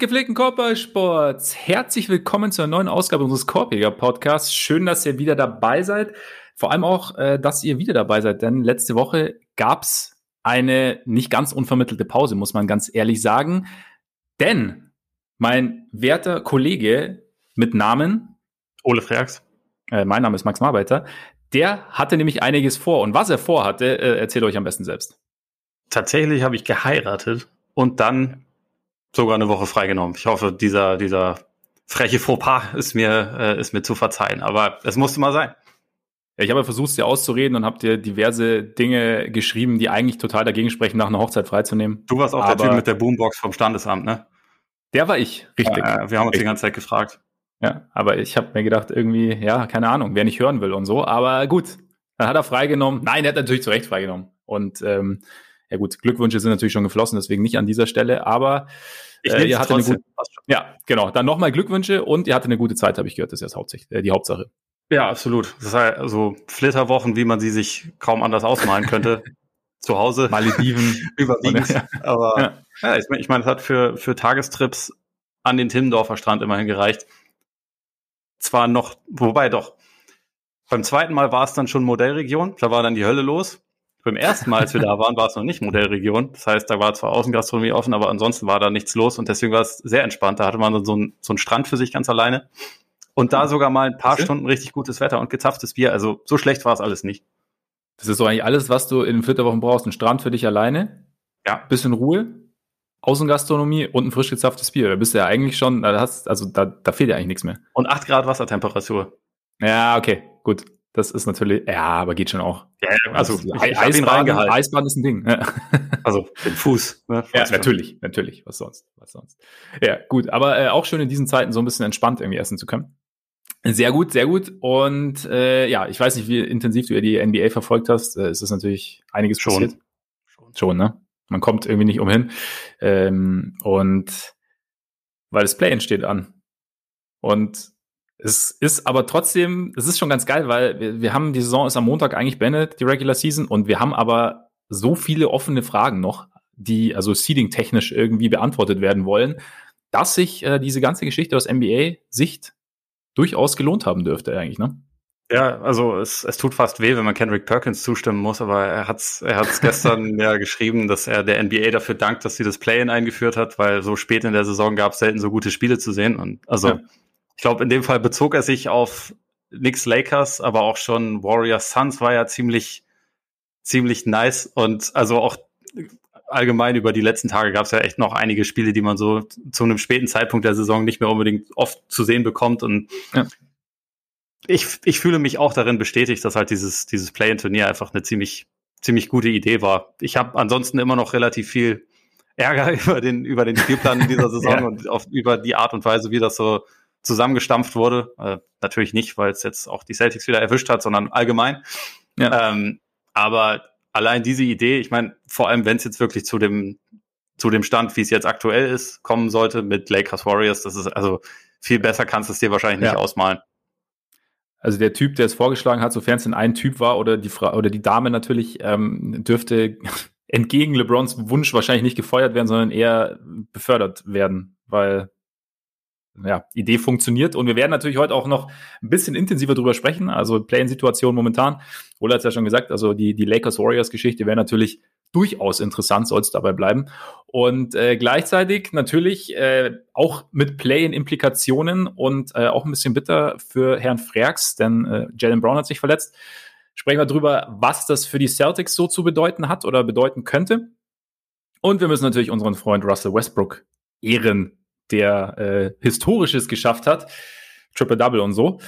Gepflegten Korbballsports, herzlich willkommen zur neuen Ausgabe unseres Korbjäger Podcasts. Schön, dass ihr wieder dabei seid. Vor allem auch, äh, dass ihr wieder dabei seid, denn letzte Woche gab's eine nicht ganz unvermittelte Pause, muss man ganz ehrlich sagen. Denn mein werter Kollege mit Namen Ole Freaks, äh, mein Name ist Max Marbeiter, der hatte nämlich einiges vor. Und was er vorhatte, äh, erzählt euch am besten selbst. Tatsächlich habe ich geheiratet und dann sogar eine Woche freigenommen. Ich hoffe, dieser, dieser freche Fauxpas ist mir, äh, ist mir zu verzeihen. Aber es musste mal sein. Ja, ich habe versucht, dir auszureden und habe dir diverse Dinge geschrieben, die eigentlich total dagegen sprechen, nach einer Hochzeit freizunehmen. Du warst auch Aber der Typ mit der Boombox vom Standesamt, ne? Der war ich, richtig. Ja, wir haben uns richtig. die ganze Zeit gefragt. Ja, aber ich habe mir gedacht, irgendwie, ja, keine Ahnung, wer nicht hören will und so. Aber gut, dann hat er freigenommen. Nein, er hat natürlich zu Recht freigenommen. Und ähm, ja gut, Glückwünsche sind natürlich schon geflossen, deswegen nicht an dieser Stelle. Aber ich äh, ihr hattet eine gute, ja, genau. Dann nochmal Glückwünsche und ihr hattet eine gute Zeit, habe ich gehört. Das ist jetzt hauptsächlich äh, die Hauptsache. Ja, absolut. Das ist halt also Flitterwochen, wie man sie sich kaum anders ausmalen könnte. Zu Hause. Malediven. Überwiegend. Ja. Aber ja, ja ich meine, ich mein, es hat für, für Tagestrips an den Timmendorfer Strand immerhin gereicht. Zwar noch, wobei doch, beim zweiten Mal war es dann schon Modellregion, da war dann die Hölle los. Beim ersten Mal, als wir da waren, war es noch nicht Modellregion. Das heißt, da war zwar Außengastronomie offen, aber ansonsten war da nichts los und deswegen war es sehr entspannt. Da hatte man so einen, so einen Strand für sich ganz alleine. Und da sogar mal ein paar okay. Stunden richtig gutes Wetter und gezapftes Bier. Also so schlecht war es alles nicht. Das ist so eigentlich alles, was du in den Flitterwochen brauchst. Ein Strand für dich alleine. Ja. Bisschen Ruhe. Außengastronomie und ein frisch gezapftes Bier. Da bist du ja eigentlich schon, da hast, also da, da fehlt ja eigentlich nichts mehr. Und acht Grad Wassertemperatur. Ja, okay, gut. Das ist natürlich, ja, aber geht schon auch. Ja, also, ich, ich Eisbaden, Eisbaden ist ein Ding. also den Fuß. Ne, ja, natürlich, natürlich. Was sonst? Was sonst? Ja, gut. Aber äh, auch schön in diesen Zeiten so ein bisschen entspannt irgendwie essen zu können. Sehr gut, sehr gut. Und äh, ja, ich weiß nicht, wie intensiv du ja die NBA verfolgt hast. Äh, es ist natürlich einiges schon. passiert. Schon. Schon, ne? Man kommt irgendwie nicht umhin. Ähm, und weil das Play steht an. Und es ist aber trotzdem, es ist schon ganz geil, weil wir, wir haben die Saison ist am Montag eigentlich beendet, die Regular Season, und wir haben aber so viele offene Fragen noch, die also seeding-technisch irgendwie beantwortet werden wollen, dass sich äh, diese ganze Geschichte aus NBA-Sicht durchaus gelohnt haben dürfte eigentlich, ne? Ja, also es, es tut fast weh, wenn man Kendrick Perkins zustimmen muss, aber er hat's, er hat's gestern ja geschrieben, dass er der NBA dafür dankt, dass sie das Play-in eingeführt hat, weil so spät in der Saison gab es selten so gute Spiele zu sehen. Und also ja. Ich glaube, in dem Fall bezog er sich auf Knicks Lakers, aber auch schon Warriors Suns war ja ziemlich, ziemlich nice. Und also auch allgemein über die letzten Tage gab es ja echt noch einige Spiele, die man so zu einem späten Zeitpunkt der Saison nicht mehr unbedingt oft zu sehen bekommt. Und ja ich, ich fühle mich auch darin bestätigt, dass halt dieses, dieses Play-in-Turnier einfach eine ziemlich, ziemlich gute Idee war. Ich habe ansonsten immer noch relativ viel Ärger über den, über den Spielplan in dieser Saison ja. und auf, über die Art und Weise, wie das so zusammengestampft wurde. Äh, natürlich nicht, weil es jetzt auch die Celtics wieder erwischt hat, sondern allgemein. Ja. Ähm, aber allein diese Idee, ich meine, vor allem wenn es jetzt wirklich zu dem zu dem Stand, wie es jetzt aktuell ist, kommen sollte mit Lakers Warriors, das ist also viel besser kannst du es dir wahrscheinlich nicht ja. ausmalen. Also der Typ, der es vorgeschlagen hat, sofern es denn ein Typ war oder die Frau oder die Dame natürlich, ähm, dürfte entgegen LeBrons Wunsch wahrscheinlich nicht gefeuert werden, sondern eher befördert werden, weil ja, Idee funktioniert. Und wir werden natürlich heute auch noch ein bisschen intensiver drüber sprechen. Also Play-in-Situation momentan. Ola hat es ja schon gesagt, also die, die Lakers-Warriors-Geschichte wäre natürlich durchaus interessant, soll es dabei bleiben. Und äh, gleichzeitig natürlich äh, auch mit Play-in-Implikationen und äh, auch ein bisschen bitter für Herrn Freaks, denn äh, Jalen Brown hat sich verletzt. Sprechen wir drüber, was das für die Celtics so zu bedeuten hat oder bedeuten könnte. Und wir müssen natürlich unseren Freund Russell Westbrook ehren, der äh, Historisches geschafft hat. Triple-Double und so.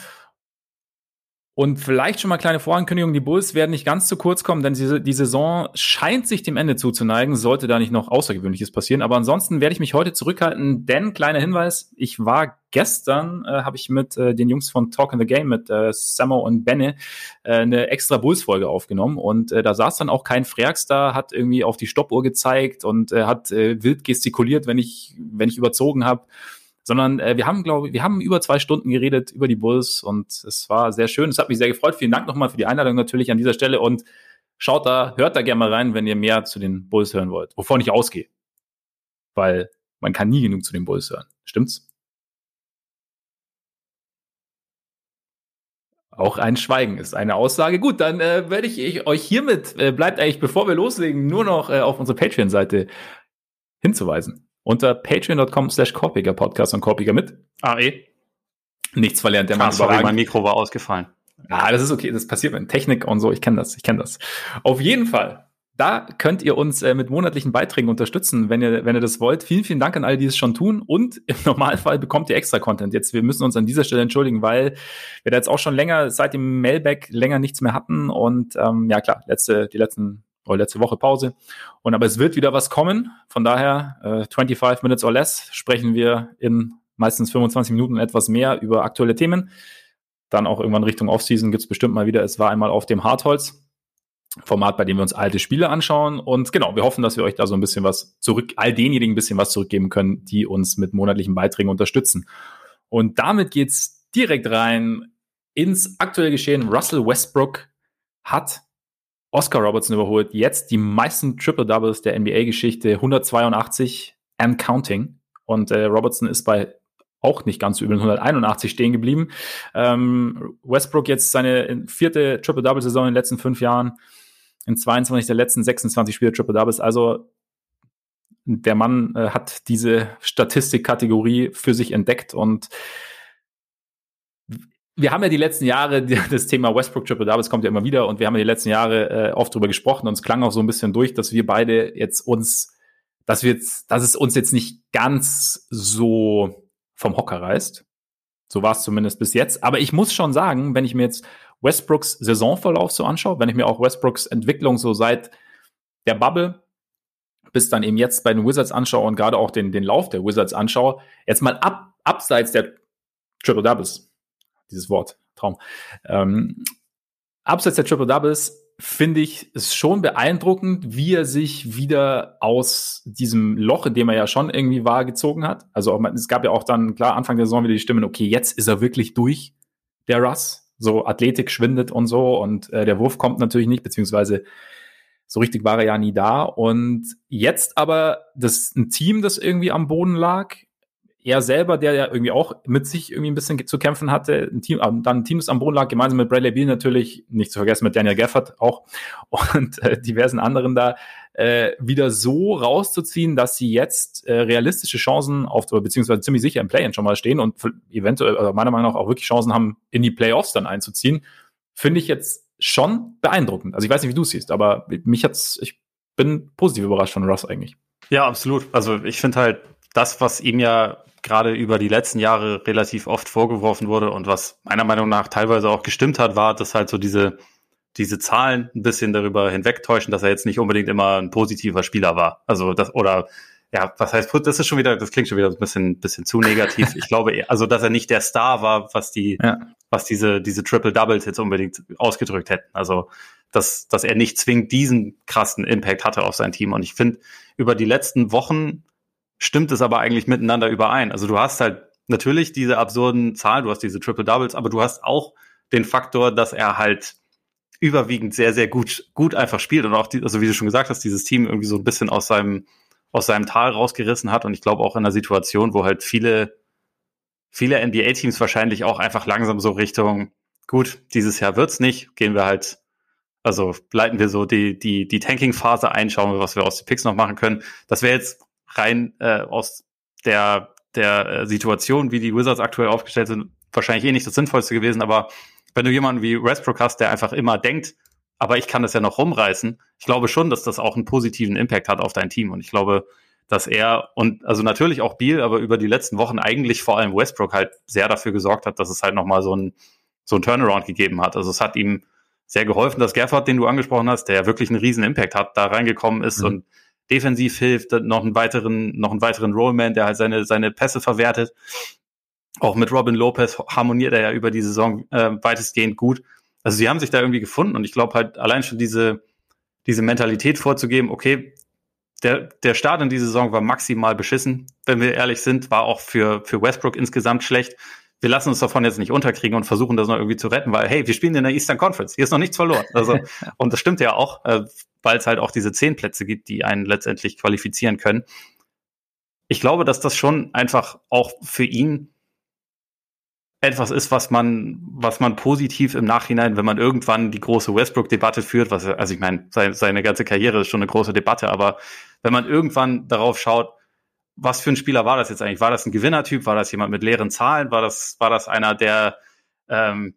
Und vielleicht schon mal kleine Vorankündigung, die Bulls werden nicht ganz zu kurz kommen, denn die, Saison scheint sich dem Ende zuzuneigen, sollte da nicht noch Außergewöhnliches passieren. Aber ansonsten werde ich mich heute zurückhalten, denn kleiner Hinweis, ich war gestern, äh, habe ich mit äh, den Jungs von Talk in the Game, mit äh, Samo und Benne, äh, eine extra Bulls-Folge aufgenommen. Und äh, da saß dann auch kein Freaks da, hat irgendwie auf die Stoppuhr gezeigt und äh, hat äh, wild gestikuliert, wenn ich, wenn ich überzogen habe sondern äh, wir haben, glaube ich, wir haben über zwei Stunden geredet über die Bulls und es war sehr schön. Es hat mich sehr gefreut. Vielen Dank nochmal für die Einladung natürlich an dieser Stelle und schaut da, hört da gerne mal rein, wenn ihr mehr zu den Bulls hören wollt, wovon ich ausgehe. Weil man kann nie genug zu den Bulls hören. Stimmt's? Auch ein Schweigen ist eine Aussage. Gut, dann äh, werde ich, ich euch hiermit, äh, bleibt eigentlich, bevor wir loslegen, nur noch äh, auf unsere Patreon-Seite hinzuweisen. Unter patreon.com slash Korpiger Podcast und Korpiger mit. AE. Nichts verlernt der Mann. Sorry, mein Mikro war ausgefallen. Ah, das ist okay, das passiert mit Technik und so, ich kenne das, ich kenne das. Auf jeden Fall da könnt ihr uns äh, mit monatlichen Beiträgen unterstützen, wenn ihr, wenn ihr das wollt. Vielen, vielen Dank an alle, die es schon tun. Und im Normalfall bekommt ihr extra Content. Jetzt, wir müssen uns an dieser Stelle entschuldigen, weil wir da jetzt auch schon länger seit dem Mailback länger nichts mehr hatten. Und ähm, ja klar, letzte, die letzten oder letzte Woche Pause. Und aber es wird wieder was kommen. Von daher, äh, 25 Minutes or less sprechen wir in meistens 25 Minuten etwas mehr über aktuelle Themen. Dann auch irgendwann Richtung Offseason gibt's bestimmt mal wieder. Es war einmal auf dem Hartholz. Format, bei dem wir uns alte Spiele anschauen. Und genau, wir hoffen, dass wir euch da so ein bisschen was zurück, all denjenigen ein bisschen was zurückgeben können, die uns mit monatlichen Beiträgen unterstützen. Und damit geht's direkt rein ins aktuelle Geschehen. Russell Westbrook hat Oscar Robertson überholt. Jetzt die meisten Triple Doubles der NBA-Geschichte, 182 and counting. Und äh, Robertson ist bei auch nicht ganz übel, 181 stehen geblieben. Ähm, Westbrook jetzt seine vierte Triple-Double-Saison in den letzten fünf Jahren in 22 der letzten 26 Spiele Triple Doubles. Also der Mann äh, hat diese Statistikkategorie für sich entdeckt und wir haben ja die letzten Jahre, das Thema Westbrook Triple Doubles kommt ja immer wieder und wir haben ja die letzten Jahre äh, oft drüber gesprochen und es klang auch so ein bisschen durch, dass wir beide jetzt uns, dass wir jetzt, dass es uns jetzt nicht ganz so vom Hocker reißt. So war es zumindest bis jetzt. Aber ich muss schon sagen, wenn ich mir jetzt Westbrooks Saisonverlauf so anschaue, wenn ich mir auch Westbrooks Entwicklung so seit der Bubble bis dann eben jetzt bei den Wizards anschaue und gerade auch den, den Lauf der Wizards anschaue, jetzt mal ab, abseits der Triple Doubles, dieses Wort, Traum, ähm, abseits der Triple Doubles finde ich es schon beeindruckend, wie er sich wieder aus diesem Loch, in dem er ja schon irgendwie war, gezogen hat. Also es gab ja auch dann klar Anfang der Saison wieder die Stimmen, okay, jetzt ist er wirklich durch, der Russ so Athletik schwindet und so und äh, der Wurf kommt natürlich nicht, beziehungsweise so richtig war er ja nie da. Und jetzt aber das ein Team, das irgendwie am Boden lag, er selber, der ja irgendwie auch mit sich irgendwie ein bisschen zu kämpfen hatte, ein Team, ähm, dann ein Team, das am Boden lag, gemeinsam mit Bradley Beal natürlich, nicht zu vergessen mit Daniel Gafford auch und äh, diversen anderen da, äh, wieder so rauszuziehen, dass sie jetzt äh, realistische Chancen auf, beziehungsweise ziemlich sicher im Play-In schon mal stehen und eventuell, äh, meiner Meinung nach auch wirklich Chancen haben, in die Playoffs dann einzuziehen, finde ich jetzt schon beeindruckend. Also ich weiß nicht, wie du es siehst, aber mich hat's, ich bin positiv überrascht von Russ eigentlich. Ja, absolut. Also ich finde halt das, was ihm ja gerade über die letzten Jahre relativ oft vorgeworfen wurde und was meiner Meinung nach teilweise auch gestimmt hat, war, dass halt so diese, diese Zahlen ein bisschen darüber hinwegtäuschen, dass er jetzt nicht unbedingt immer ein positiver Spieler war. Also das, oder ja, was heißt, das ist schon wieder, das klingt schon wieder ein bisschen, bisschen zu negativ. Ich glaube, also, dass er nicht der Star war, was die, ja. was diese, diese Triple Doubles jetzt unbedingt ausgedrückt hätten. Also, dass, dass er nicht zwingend diesen krassen Impact hatte auf sein Team. Und ich finde, über die letzten Wochen stimmt es aber eigentlich miteinander überein. Also du hast halt natürlich diese absurden Zahlen, du hast diese Triple Doubles, aber du hast auch den Faktor, dass er halt überwiegend sehr, sehr gut, gut einfach spielt und auch, die, also wie du schon gesagt hast, dieses Team irgendwie so ein bisschen aus seinem, aus seinem Tal rausgerissen hat und ich glaube auch in einer Situation, wo halt viele, viele NBA-Teams wahrscheinlich auch einfach langsam so Richtung, gut, dieses Jahr wird's nicht, gehen wir halt, also leiten wir so die, die, die Tanking-Phase ein, schauen wir, was wir aus den Picks noch machen können. Das wäre jetzt rein äh, aus der, der äh, Situation, wie die Wizards aktuell aufgestellt sind, wahrscheinlich eh nicht das Sinnvollste gewesen. Aber wenn du jemanden wie Westbrook hast, der einfach immer denkt, aber ich kann das ja noch rumreißen, ich glaube schon, dass das auch einen positiven Impact hat auf dein Team. Und ich glaube, dass er und also natürlich auch Beal, aber über die letzten Wochen eigentlich vor allem Westbrook halt sehr dafür gesorgt hat, dass es halt nochmal so ein, so ein Turnaround gegeben hat. Also es hat ihm sehr geholfen, dass Gerford, den du angesprochen hast, der ja wirklich einen riesen Impact hat, da reingekommen ist mhm. und defensiv hilft, noch einen weiteren, noch einen weiteren Rollman, der halt seine, seine Pässe verwertet. Auch mit Robin Lopez harmoniert er ja über die Saison äh, weitestgehend gut. Also sie haben sich da irgendwie gefunden und ich glaube halt allein schon diese, diese Mentalität vorzugeben, okay, der, der Start in die Saison war maximal beschissen, wenn wir ehrlich sind, war auch für, für Westbrook insgesamt schlecht. Wir lassen uns davon jetzt nicht unterkriegen und versuchen das noch irgendwie zu retten, weil hey, wir spielen in der Eastern Conference, hier ist noch nichts verloren. Also, und das stimmt ja auch. Äh, weil es halt auch diese zehn Plätze gibt, die einen letztendlich qualifizieren können. ich glaube, dass das schon einfach auch für ihn etwas ist, was man, was man positiv im Nachhinein, wenn man irgendwann die große Westbrook-Debatte führt, was, also ich meine, seine, seine ganze Karriere ist schon eine große Debatte, aber wenn man irgendwann darauf schaut, was für ein Spieler war das jetzt eigentlich? War das ein Gewinnertyp? War das jemand mit leeren Zahlen? War das, war das einer, der ähm,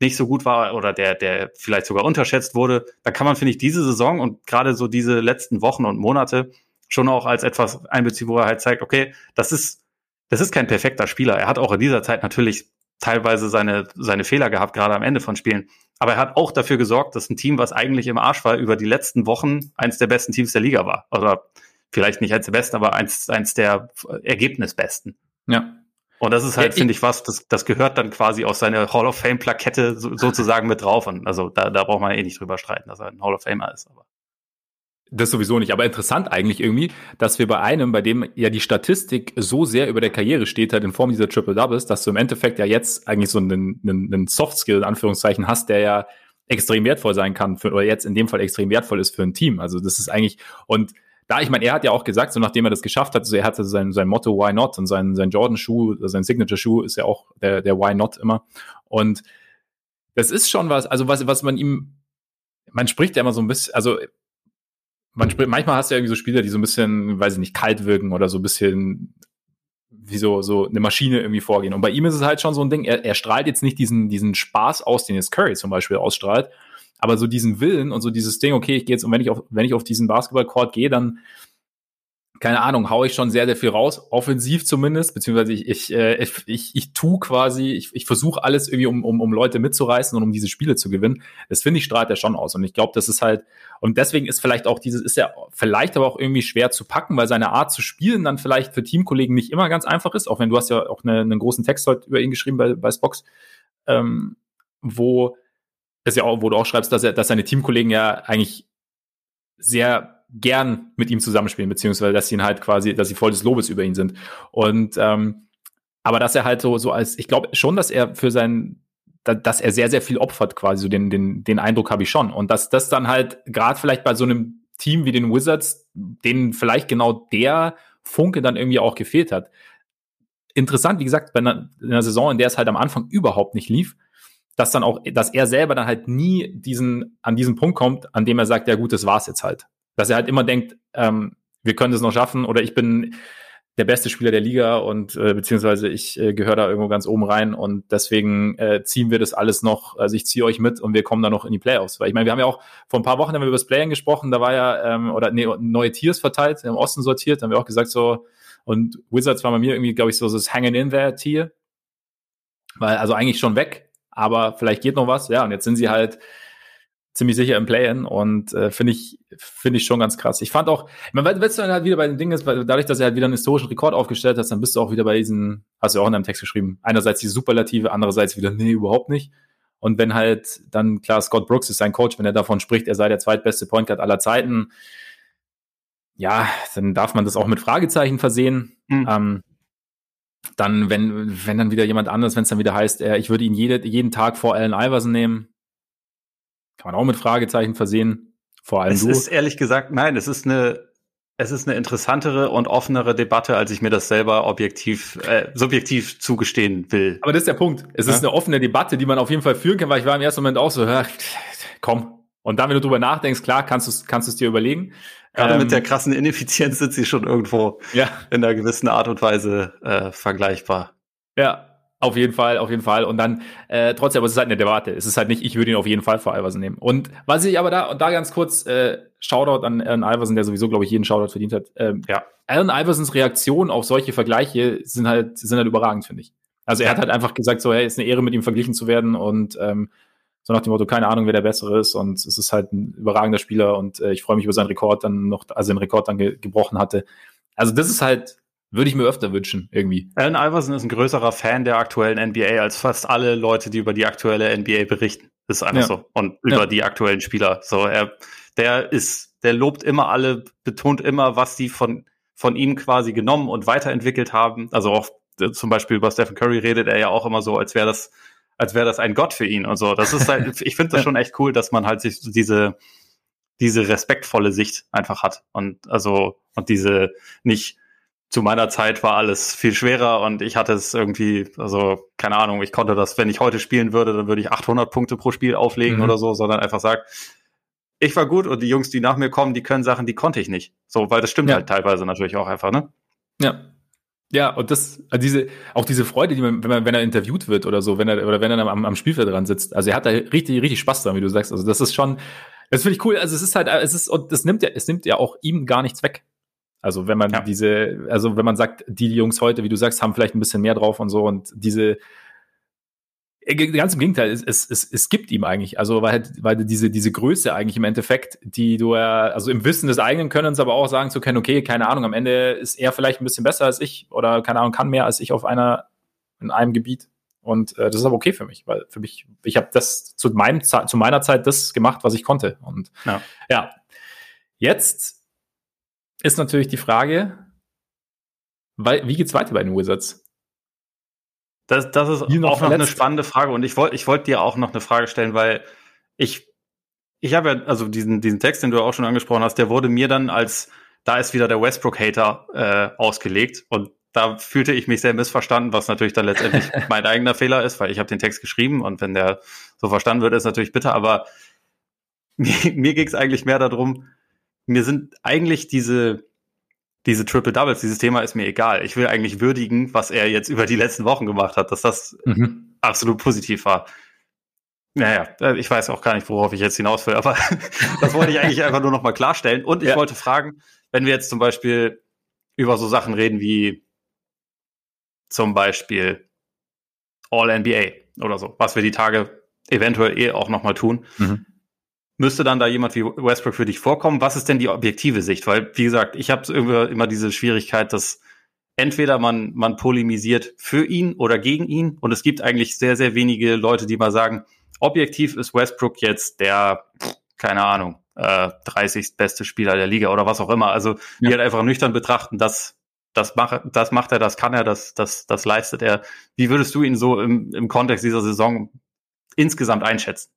nicht so gut war oder der, der vielleicht sogar unterschätzt wurde? Da kann man, finde ich, diese Saison und gerade so diese letzten Wochen und Monate schon auch als etwas einbeziehen, wo er halt zeigt, okay, das ist, das ist kein perfekter Spieler. Er hat auch in dieser Zeit natürlich teilweise seine, seine Fehler gehabt, gerade am Ende von Spielen. Aber er hat auch dafür gesorgt, dass ein Team, was eigentlich im Arsch war, über die letzten Wochen eins der besten Teams der Liga war. Oder vielleicht nicht eins der besten, aber eins, eins der Ergebnisbesten. Ja. Und das ist halt, ja, finde ich, was, das, das gehört dann quasi aus seiner Hall of Fame-Plakette so, sozusagen mit drauf. Und also da, da braucht man eh nicht drüber streiten, dass er ein Hall of Famer ist. Aber. Das sowieso nicht, aber interessant eigentlich irgendwie, dass wir bei einem, bei dem ja die Statistik so sehr über der Karriere steht hat in Form dieser Triple Doubles, dass du im Endeffekt ja jetzt eigentlich so einen, einen, einen Soft Skill in Anführungszeichen hast, der ja extrem wertvoll sein kann für, oder jetzt in dem Fall extrem wertvoll ist für ein Team. Also das ist eigentlich und da, ich meine, er hat ja auch gesagt, so nachdem er das geschafft hat, so er hatte sein, sein Motto Why Not und sein, sein Jordan-Schuh, sein Signature-Schuh ist ja auch der, der Why Not immer. Und das ist schon was, also was, was man ihm, man spricht ja immer so ein bisschen, also man spricht, manchmal hast du ja irgendwie so Spieler, die so ein bisschen, weiß ich nicht, kalt wirken oder so ein bisschen wie so, so eine Maschine irgendwie vorgehen. Und bei ihm ist es halt schon so ein Ding, er, er strahlt jetzt nicht diesen, diesen Spaß aus, den jetzt Curry zum Beispiel ausstrahlt, aber so diesen Willen und so dieses Ding, okay, ich gehe jetzt, und wenn ich auf, wenn ich auf diesen Basketballcourt gehe, dann keine Ahnung, hau ich schon sehr, sehr viel raus, offensiv zumindest, beziehungsweise ich, ich, äh, ich, ich, ich tu quasi, ich, ich versuche alles irgendwie, um, um, um Leute mitzureißen und um diese Spiele zu gewinnen. Das finde ich, strahlt er schon aus. Und ich glaube, das ist halt, und deswegen ist vielleicht auch dieses, ist ja vielleicht aber auch irgendwie schwer zu packen, weil seine Art zu spielen dann vielleicht für Teamkollegen nicht immer ganz einfach ist, auch wenn du hast ja auch eine, einen großen Text heute über ihn geschrieben bei, bei Spox, ähm, wo es ja auch, wo du auch schreibst, dass er, dass seine Teamkollegen ja eigentlich sehr gern mit ihm zusammenspielen, beziehungsweise dass sie ihn halt quasi, dass sie voll des Lobes über ihn sind. Und ähm, aber dass er halt so, so als, ich glaube schon, dass er für sein, dass er sehr, sehr viel opfert, quasi, so den, den, den Eindruck habe ich schon. Und dass das dann halt, gerade vielleicht bei so einem Team wie den Wizards, denen vielleicht genau der Funke dann irgendwie auch gefehlt hat. Interessant, wie gesagt, bei einer, in einer Saison, in der es halt am Anfang überhaupt nicht lief, dass dann auch, dass er selber dann halt nie diesen, an diesen Punkt kommt, an dem er sagt, ja gut, das war's jetzt halt dass er halt immer denkt, ähm, wir können das noch schaffen oder ich bin der beste Spieler der Liga und äh, beziehungsweise ich äh, gehöre da irgendwo ganz oben rein und deswegen äh, ziehen wir das alles noch, also ich ziehe euch mit und wir kommen da noch in die Playoffs. Weil ich meine, wir haben ja auch vor ein paar Wochen haben wir über das Playen gesprochen, da war ja, ähm, oder nee, neue Tiers verteilt, im Osten sortiert, haben wir auch gesagt so, und Wizards war bei mir irgendwie, glaube ich, so das Hanging in there Tier. Weil, also eigentlich schon weg, aber vielleicht geht noch was, ja, und jetzt sind sie halt ziemlich sicher im Play-In und äh, finde ich finde ich schon ganz krass. Ich fand auch, man wenn du dann halt wieder bei den Dingen ist, dadurch, dass er halt wieder einen historischen Rekord aufgestellt hat, dann bist du auch wieder bei diesen, hast du auch in deinem Text geschrieben, einerseits die Superlative, andererseits wieder nee, überhaupt nicht. Und wenn halt dann klar Scott Brooks ist sein Coach, wenn er davon spricht, er sei der zweitbeste Point Guard aller Zeiten, ja, dann darf man das auch mit Fragezeichen versehen. Mhm. Ähm, dann, wenn, wenn dann wieder jemand anderes, wenn es dann wieder heißt, er, ich würde ihn jede, jeden Tag vor Allen Iverson nehmen, kann man auch mit Fragezeichen versehen. Vor allem es du. Es ist ehrlich gesagt, nein, es ist eine, es ist eine interessantere und offenere Debatte, als ich mir das selber objektiv, äh, subjektiv zugestehen will. Aber das ist der Punkt. Es ja? ist eine offene Debatte, die man auf jeden Fall führen kann, weil ich war im ersten Moment auch so, komm. Und dann, wenn du drüber nachdenkst, klar, kannst du es kannst du's dir überlegen. Gerade ähm, mit der krassen Ineffizienz sind sie schon irgendwo ja. in einer gewissen Art und Weise äh, vergleichbar. Ja, auf jeden Fall, auf jeden Fall. Und dann äh, trotzdem, aber es ist halt eine Debatte. Es ist halt nicht, ich würde ihn auf jeden Fall vor Iverson nehmen. Und was ich aber da, und da ganz kurz, äh, Shoutout an Alan Iverson, der sowieso, glaube ich, jeden Shoutout verdient hat. Ähm, ja. Alan Iversons Reaktion auf solche Vergleiche sind halt, sind halt überragend, finde ich. Also er hat halt einfach gesagt, so, hey, ist eine Ehre, mit ihm verglichen zu werden und ähm, so nach dem Motto, keine Ahnung, wer der Bessere ist und es ist halt ein überragender Spieler und äh, ich freue mich über seinen Rekord dann noch, also den Rekord dann ge gebrochen hatte. Also das ist halt würde ich mir öfter wünschen, irgendwie. Allen Iverson ist ein größerer Fan der aktuellen NBA als fast alle Leute, die über die aktuelle NBA berichten. Das ist einfach ja. so. Und über ja. die aktuellen Spieler. So, er, der ist, der lobt immer alle, betont immer, was die von, von ihm quasi genommen und weiterentwickelt haben. Also auch äh, zum Beispiel über Stephen Curry redet er ja auch immer so, als wäre das, als wäre das ein Gott für ihn und so. Das ist halt, ich finde das schon echt cool, dass man halt sich diese, diese respektvolle Sicht einfach hat und also und diese nicht zu meiner Zeit war alles viel schwerer und ich hatte es irgendwie, also keine Ahnung, ich konnte das, wenn ich heute spielen würde, dann würde ich 800 Punkte pro Spiel auflegen mhm. oder so, sondern einfach sagen, ich war gut und die Jungs, die nach mir kommen, die können Sachen, die konnte ich nicht. So, weil das stimmt ja. halt teilweise natürlich auch einfach, ne? Ja. Ja, und das, also diese, auch diese Freude, die man, wenn man, wenn er interviewt wird oder so, wenn er, oder wenn er am, am Spielfeld dran sitzt, also er hat da richtig, richtig Spaß dran, wie du sagst. Also das ist schon, das finde ich cool. Also es ist halt, es ist, und das nimmt ja, es nimmt ja auch ihm gar nichts weg. Also wenn man ja. diese, also wenn man sagt, die Jungs heute, wie du sagst, haben vielleicht ein bisschen mehr drauf und so und diese, ganz im Gegenteil, es, es, es, es gibt ihm eigentlich, also weil, weil diese, diese Größe eigentlich im Endeffekt, die du ja, also im Wissen des eigenen Könnens, aber auch sagen zu können, okay, keine Ahnung, am Ende ist er vielleicht ein bisschen besser als ich oder keine Ahnung, kann mehr als ich auf einer, in einem Gebiet. Und äh, das ist aber okay für mich, weil für mich, ich habe das zu, meinem, zu meiner Zeit das gemacht, was ich konnte. Und ja, ja. jetzt ist natürlich die Frage, weil, wie geht's weiter bei den Wizards? Das, das ist noch auch noch eine spannende Frage und ich wollte ich wollte dir auch noch eine Frage stellen, weil ich ich habe ja also diesen diesen Text, den du auch schon angesprochen hast, der wurde mir dann als da ist wieder der Westbrook-Hater äh, ausgelegt und da fühlte ich mich sehr missverstanden, was natürlich dann letztendlich mein eigener Fehler ist, weil ich habe den Text geschrieben und wenn der so verstanden wird, ist natürlich bitter, aber mir, mir ging es eigentlich mehr darum, mir sind eigentlich diese diese Triple Doubles, dieses Thema ist mir egal. Ich will eigentlich würdigen, was er jetzt über die letzten Wochen gemacht hat, dass das mhm. absolut positiv war. Naja, äh, ich weiß auch gar nicht, worauf ich jetzt hinaus will, aber das wollte ich eigentlich einfach nur noch mal klarstellen. Und ich ja. wollte fragen, wenn wir jetzt zum Beispiel über so Sachen reden wie zum Beispiel All-NBA oder so, was wir die Tage eventuell eh auch noch mal tun. Mhm müsste dann da jemand wie Westbrook für dich vorkommen? Was ist denn die objektive Sicht? Weil, wie gesagt, ich habe immer, immer diese Schwierigkeit, dass entweder man, man polemisiert für ihn oder gegen ihn und es gibt eigentlich sehr, sehr wenige Leute, die mal sagen, objektiv ist Westbrook jetzt der, keine Ahnung, äh, 30. beste Spieler der Liga oder was auch immer. Also die halt einfach nüchtern betrachten, dass das macht, das macht er, das kann er, das, das, das leistet er. Wie würdest du ihn so im, im Kontext dieser Saison insgesamt einschätzen?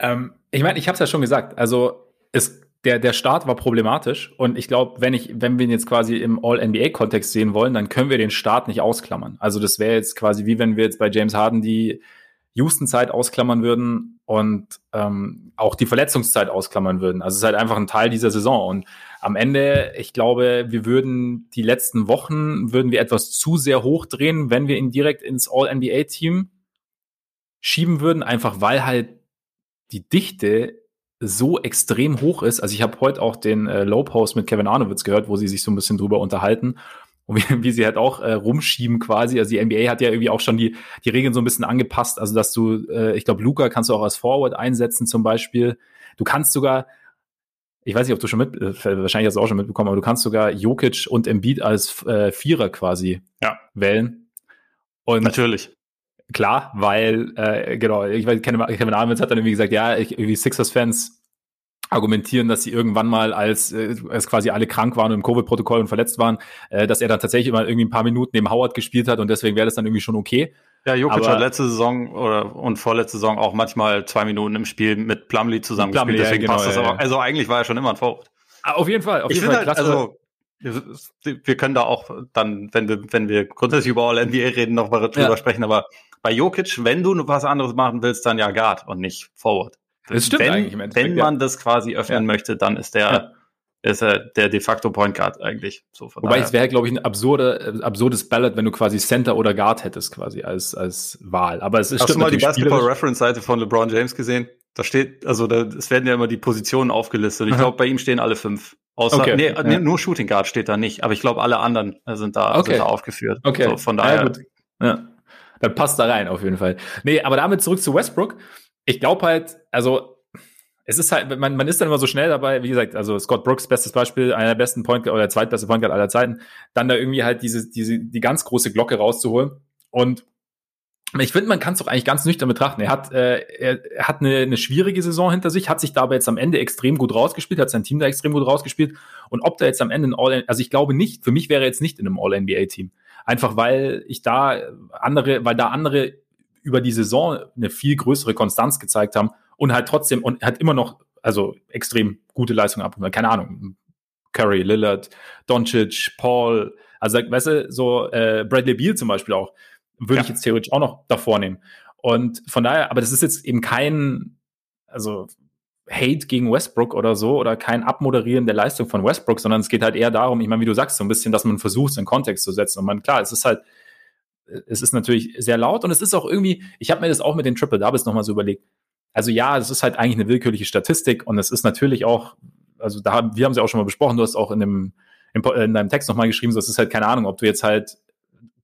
Ähm, ich meine, ich habe es ja schon gesagt. Also es, der, der Start war problematisch und ich glaube, wenn ich, wenn wir ihn jetzt quasi im All-NBA-Kontext sehen wollen, dann können wir den Start nicht ausklammern. Also das wäre jetzt quasi wie wenn wir jetzt bei James Harden die Houston-Zeit ausklammern würden und ähm, auch die Verletzungszeit ausklammern würden. Also es ist halt einfach ein Teil dieser Saison. Und am Ende, ich glaube, wir würden die letzten Wochen, würden wir etwas zu sehr hochdrehen, wenn wir ihn direkt ins All-NBA-Team schieben würden, einfach weil halt die Dichte so extrem hoch ist. Also ich habe heute auch den äh, Low Post mit Kevin Arnowitz gehört, wo sie sich so ein bisschen drüber unterhalten und wie, wie sie halt auch äh, rumschieben quasi. Also die NBA hat ja irgendwie auch schon die, die Regeln so ein bisschen angepasst. Also dass du, äh, ich glaube, Luca kannst du auch als Forward einsetzen zum Beispiel. Du kannst sogar, ich weiß nicht, ob du schon mit, äh, wahrscheinlich hast du auch schon mitbekommen, aber du kannst sogar Jokic und Embiid als äh, Vierer quasi ja. wählen. Und Natürlich. Klar, weil, äh, genau, ich weiß, Kevin, Kevin Arnowitz hat dann irgendwie gesagt, ja, ich, irgendwie Sixers-Fans argumentieren, dass sie irgendwann mal, als, äh, als quasi alle krank waren und im Covid-Protokoll und verletzt waren, äh, dass er dann tatsächlich immer irgendwie ein paar Minuten neben Howard gespielt hat und deswegen wäre das dann irgendwie schon okay. Ja, Jokic Aber, hat letzte Saison oder und vorletzte Saison auch manchmal zwei Minuten im Spiel mit Plumlee zusammen Plumlee, gespielt, deswegen ja, genau, passt das ja, aber. Also eigentlich war er schon immer ein Forward. Ah, auf jeden Fall, auf ich jeden Fall. Halt, also, wir können da auch dann, wenn wir, wenn wir grundsätzlich über All-NBA reden, noch mal drüber ja. sprechen, aber bei Jokic, wenn du was anderes machen willst, dann ja Guard und nicht Forward. Das stimmt wenn, eigentlich im Endeffekt, Wenn man ja. das quasi öffnen ja. möchte, dann ist der, ja. ist er der de facto Point Guard eigentlich. So Wobei daher. es wäre, glaube ich, ein absurde, absurdes Ballot, wenn du quasi Center oder Guard hättest quasi als, als Wahl. Aber es ist Hast du mal die Basketball Reference Seite von LeBron James gesehen? Da steht, also da, es werden ja immer die Positionen aufgelistet. Ich glaube, bei ihm stehen alle fünf. Außer, okay. nee, ja. nur Shooting Guard steht da nicht, aber ich glaube, alle anderen sind da, okay. sind da aufgeführt. Okay. So, von daher. Ja, ja dann passt da rein auf jeden Fall. Nee, aber damit zurück zu Westbrook. Ich glaube halt, also es ist halt, man, man ist dann immer so schnell dabei, wie gesagt, also Scott Brooks, bestes Beispiel, einer der besten Point oder der zweitbeste Point Guard aller Zeiten, dann da irgendwie halt diese, diese, die ganz große Glocke rauszuholen. Und ich finde, man kann es doch eigentlich ganz nüchtern betrachten. Er hat, äh, er, er hat eine, eine schwierige Saison hinter sich, hat sich dabei jetzt am Ende extrem gut rausgespielt, hat sein Team da extrem gut rausgespielt. Und ob da jetzt am Ende ein All, also ich glaube nicht, für mich wäre er jetzt nicht in einem All-NBA-Team. Einfach weil ich da andere, weil da andere über die Saison eine viel größere Konstanz gezeigt haben und halt trotzdem und hat immer noch, also extrem gute Leistung ab. Keine Ahnung. Curry, Lillard, Doncic, Paul, also weißt du, so äh, Bradley Beal zum Beispiel auch, würde ja. ich jetzt theoretisch auch noch davor nehmen. Und von daher, aber das ist jetzt eben kein, also Hate gegen Westbrook oder so oder kein Abmoderieren der Leistung von Westbrook, sondern es geht halt eher darum, ich meine, wie du sagst, so ein bisschen, dass man versucht, es in Kontext zu setzen. Und man, klar, es ist halt, es ist natürlich sehr laut und es ist auch irgendwie, ich habe mir das auch mit den Triple Doubles nochmal so überlegt. Also ja, es ist halt eigentlich eine willkürliche Statistik und es ist natürlich auch, also da haben, wir haben sie auch schon mal besprochen, du hast auch in dem, in deinem Text nochmal geschrieben, so es ist halt keine Ahnung, ob du jetzt halt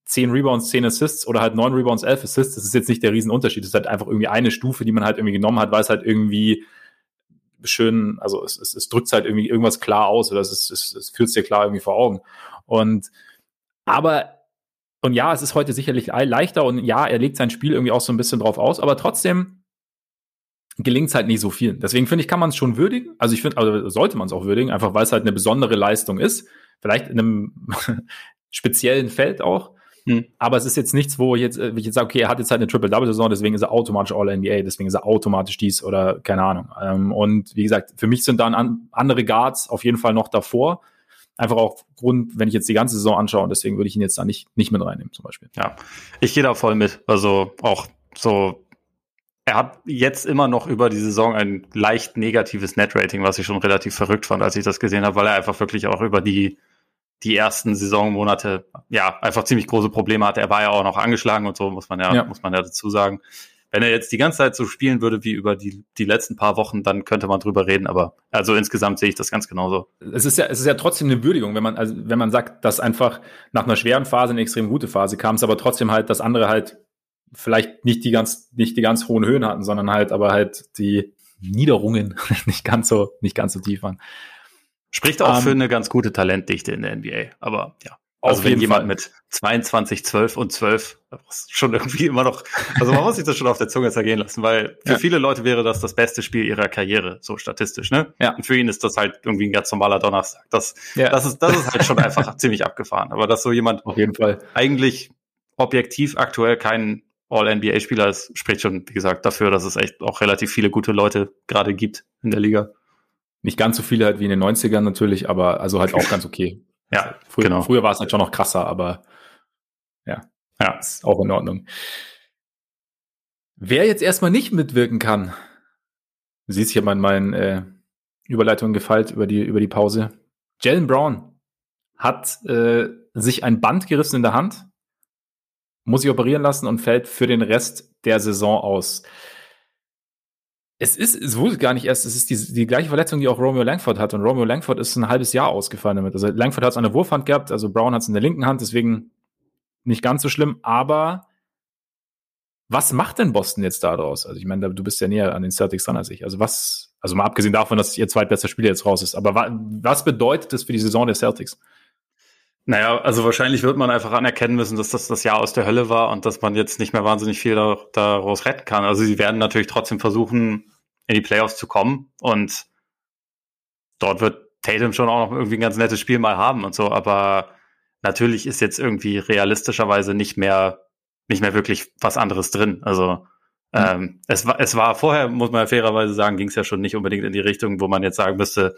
10 Rebounds, 10 Assists oder halt 9 Rebounds, 11 Assists, das ist jetzt nicht der Riesenunterschied. Das ist halt einfach irgendwie eine Stufe, die man halt irgendwie genommen hat, weil es halt irgendwie schön, also es, es, es drückt halt irgendwie irgendwas klar aus oder es, es, es, es führt dir klar irgendwie vor Augen. Und aber und ja, es ist heute sicherlich leichter und ja, er legt sein Spiel irgendwie auch so ein bisschen drauf aus, aber trotzdem gelingt es halt nicht so viel. Deswegen finde ich, kann man es schon würdigen. Also ich finde, also sollte man es auch würdigen, einfach weil es halt eine besondere Leistung ist. Vielleicht in einem speziellen Feld auch. Hm. Aber es ist jetzt nichts, wo ich jetzt, äh, ich jetzt sage, okay, er hat jetzt halt eine Triple-Double-Saison, deswegen ist er automatisch All-NBA, deswegen ist er automatisch dies oder keine Ahnung. Ähm, und wie gesagt, für mich sind dann andere Guards auf jeden Fall noch davor. Einfach auch Grund, wenn ich jetzt die ganze Saison anschaue, und deswegen würde ich ihn jetzt da nicht, nicht mit reinnehmen, zum Beispiel. Ja, ich gehe da voll mit. Also auch so, er hat jetzt immer noch über die Saison ein leicht negatives Net-Rating, was ich schon relativ verrückt fand, als ich das gesehen habe, weil er einfach wirklich auch über die die ersten Saisonmonate ja einfach ziemlich große Probleme hatte. Er war ja auch noch angeschlagen und so, muss man ja, ja. muss man ja dazu sagen. Wenn er jetzt die ganze Zeit so spielen würde wie über die, die letzten paar Wochen, dann könnte man drüber reden, aber also insgesamt sehe ich das ganz genauso. Es ist ja, es ist ja trotzdem eine Würdigung, wenn man, also wenn man sagt, dass einfach nach einer schweren Phase eine extrem gute Phase kam, es aber trotzdem halt, dass andere halt vielleicht nicht die ganz, nicht die ganz hohen Höhen hatten, sondern halt, aber halt die Niederungen nicht ganz so, nicht ganz so tief waren. Spricht auch um, für ähm, eine ganz gute Talentdichte in der NBA. Aber ja. Also wenn jemand Fall. mit 22, 12 und 12 schon irgendwie immer noch, also man muss sich das schon auf der Zunge zergehen lassen, weil für ja. viele Leute wäre das das beste Spiel ihrer Karriere, so statistisch, ne? Ja. Und für ihn ist das halt irgendwie ein ganz normaler Donnerstag. Das, ja. das ist, das ist halt schon einfach ziemlich abgefahren. Aber dass so jemand auf jeden Fall eigentlich objektiv aktuell kein All-NBA-Spieler ist, spricht schon, wie gesagt, dafür, dass es echt auch relativ viele gute Leute gerade gibt in der Liga. Nicht ganz so viele halt wie in den 90ern natürlich, aber also halt auch ganz okay. ja, früher, genau. Früher war es halt schon noch krasser, aber ja, ja, ist auch in Ordnung. Wer jetzt erstmal nicht mitwirken kann, du siehst hier mal in äh, Überleitung gefeilt über die, über die Pause. Jalen Brown hat äh, sich ein Band gerissen in der Hand, muss sich operieren lassen und fällt für den Rest der Saison aus. Es ist, es wurde gar nicht erst, es ist die, die gleiche Verletzung, die auch Romeo Langford hat. Und Romeo Langford ist ein halbes Jahr ausgefallen damit. Also Langford hat es an der Wurfhand gehabt, also Brown hat es in der linken Hand, deswegen nicht ganz so schlimm. Aber was macht denn Boston jetzt daraus? Also ich meine, du bist ja näher an den Celtics dran als ich. Also was, also mal abgesehen davon, dass ihr zweitbester Spieler jetzt raus ist, aber wa was bedeutet das für die Saison der Celtics? Naja, also wahrscheinlich wird man einfach anerkennen müssen, dass das das Jahr aus der Hölle war und dass man jetzt nicht mehr wahnsinnig viel daraus retten kann. Also sie werden natürlich trotzdem versuchen, in die Playoffs zu kommen und dort wird Tatum schon auch noch irgendwie ein ganz nettes Spiel mal haben und so, aber natürlich ist jetzt irgendwie realistischerweise nicht mehr, nicht mehr wirklich was anderes drin. Also mhm. ähm, es, war, es war vorher, muss man fairerweise sagen, ging es ja schon nicht unbedingt in die Richtung, wo man jetzt sagen müsste,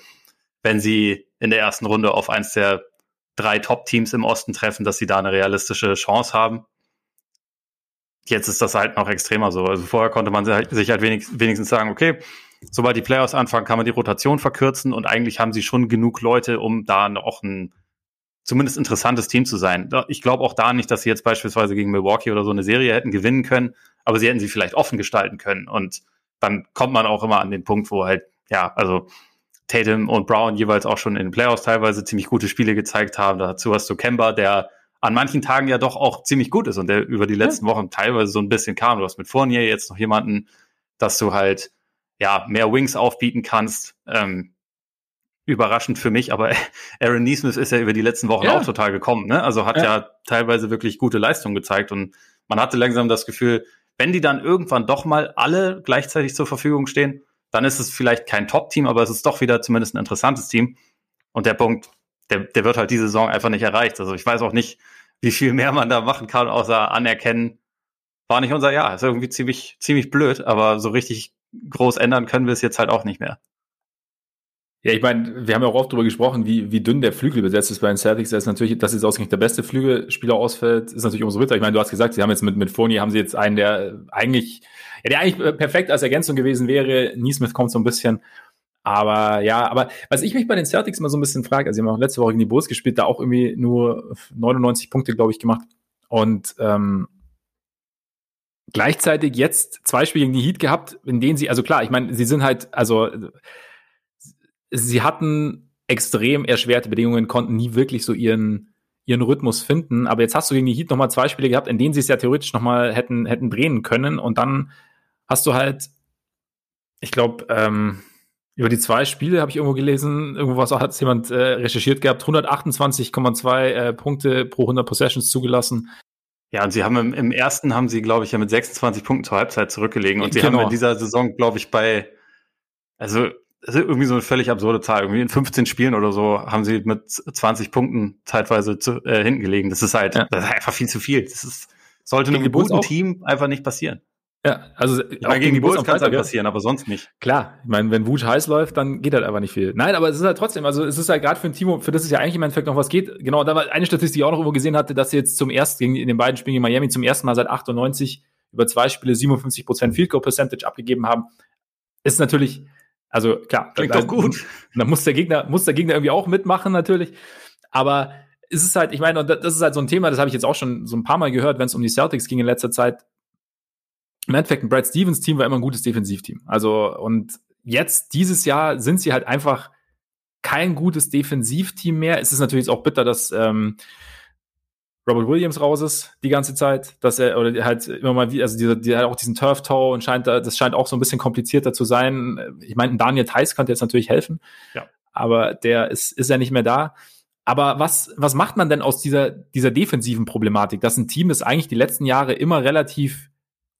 wenn sie in der ersten Runde auf eins der drei Top-Teams im Osten treffen, dass sie da eine realistische Chance haben. Jetzt ist das halt noch extremer so. Also vorher konnte man sich halt wenigstens sagen, okay, sobald die Playoffs anfangen, kann man die Rotation verkürzen und eigentlich haben sie schon genug Leute, um da noch ein zumindest interessantes Team zu sein. Ich glaube auch da nicht, dass sie jetzt beispielsweise gegen Milwaukee oder so eine Serie hätten gewinnen können, aber sie hätten sie vielleicht offen gestalten können. Und dann kommt man auch immer an den Punkt, wo halt, ja, also Tatum und Brown jeweils auch schon in den Playoffs teilweise ziemlich gute Spiele gezeigt haben. Dazu hast du Kemba, der an manchen Tagen ja doch auch ziemlich gut ist und der über die letzten ja. Wochen teilweise so ein bisschen kam. Du hast mit Fournier jetzt noch jemanden, dass du halt ja mehr Wings aufbieten kannst. Ähm, überraschend für mich, aber Aaron Neesmith ist ja über die letzten Wochen ja. auch total gekommen. Ne? Also hat ja. ja teilweise wirklich gute Leistungen gezeigt und man hatte langsam das Gefühl, wenn die dann irgendwann doch mal alle gleichzeitig zur Verfügung stehen, dann ist es vielleicht kein Top-Team, aber es ist doch wieder zumindest ein interessantes Team. Und der Punkt, der, der wird halt diese Saison einfach nicht erreicht. Also ich weiß auch nicht, wie viel mehr man da machen kann, außer anerkennen, war nicht unser Jahr. Ist irgendwie ziemlich, ziemlich blöd, aber so richtig groß ändern können wir es jetzt halt auch nicht mehr. Ja, ich meine, wir haben ja auch oft darüber gesprochen, wie, wie dünn der Flügel besetzt ist bei den Celtics. Das ist natürlich, dass jetzt ausgerechnet der beste Flügelspieler ausfällt, ist natürlich umso bitter. Ich meine, du hast gesagt, sie haben jetzt mit, mit Foni haben sie jetzt einen, der eigentlich, ja, der eigentlich perfekt als Ergänzung gewesen wäre. Neesmith kommt so ein bisschen. Aber ja, aber was ich mich bei den Celtics immer so ein bisschen frage, also sie haben auch letzte Woche gegen die Bulls gespielt, da auch irgendwie nur 99 Punkte, glaube ich, gemacht. Und ähm, gleichzeitig jetzt zwei Spiele gegen die Heat gehabt, in denen sie, also klar, ich meine, sie sind halt, also sie hatten extrem erschwerte Bedingungen, konnten nie wirklich so ihren ihren Rhythmus finden. Aber jetzt hast du gegen die Heat nochmal zwei Spiele gehabt, in denen sie es ja theoretisch nochmal hätten, hätten drehen können. Und dann hast du halt, ich glaube, ähm, über die zwei Spiele habe ich irgendwo gelesen, irgendwo was hat jemand äh, recherchiert gehabt, 128,2 äh, Punkte pro 100 Possessions zugelassen. Ja, und sie haben im, im ersten haben sie, glaube ich, ja mit 26 Punkten zur Halbzeit zurückgelegen. Und sie genau. haben in dieser Saison, glaube ich, bei, also das ist irgendwie so eine völlig absurde Zahl. Irgendwie in 15 Spielen oder so haben sie mit 20 Punkten zeitweise zu, äh, hinten gelegen. Das ist halt, ja. das ist einfach viel zu viel. Das ist, sollte einem guten Team einfach nicht passieren. Ja, also auch gegen, gegen die Bulls kann es halt passieren, aber sonst nicht. Klar, ich meine, wenn Wut heiß läuft, dann geht halt einfach nicht viel. Nein, aber es ist halt trotzdem, also es ist halt gerade für ein Team, für das es ja eigentlich im Endeffekt noch was geht. Genau, da war eine Statistik, die ich auch noch irgendwo gesehen hatte, dass sie jetzt zum ersten, gegen in den beiden Spielen in Miami zum ersten Mal seit 98 über zwei Spiele 57 Prozent Field Goal Percentage abgegeben haben. Ist natürlich, also klar, klingt doch gut. Da muss der Gegner, muss der Gegner irgendwie auch mitmachen natürlich. Aber es ist halt, ich meine, und das ist halt so ein Thema, das habe ich jetzt auch schon so ein paar Mal gehört, wenn es um die Celtics ging in letzter Zeit. Im Endeffekt, ein Brad Stevens Team war immer ein gutes Defensivteam. Also, und jetzt, dieses Jahr, sind sie halt einfach kein gutes Defensivteam mehr. Es ist natürlich auch bitter, dass ähm, Robert Williams raus ist die ganze Zeit, dass er oder halt immer mal wie also dieser, der hat auch diesen Turf Toe und scheint das scheint auch so ein bisschen komplizierter zu sein. Ich meine, Daniel Theiss könnte jetzt natürlich helfen, ja. aber der ist ist ja nicht mehr da. Aber was was macht man denn aus dieser dieser defensiven Problematik, dass ein Team, das eigentlich die letzten Jahre immer relativ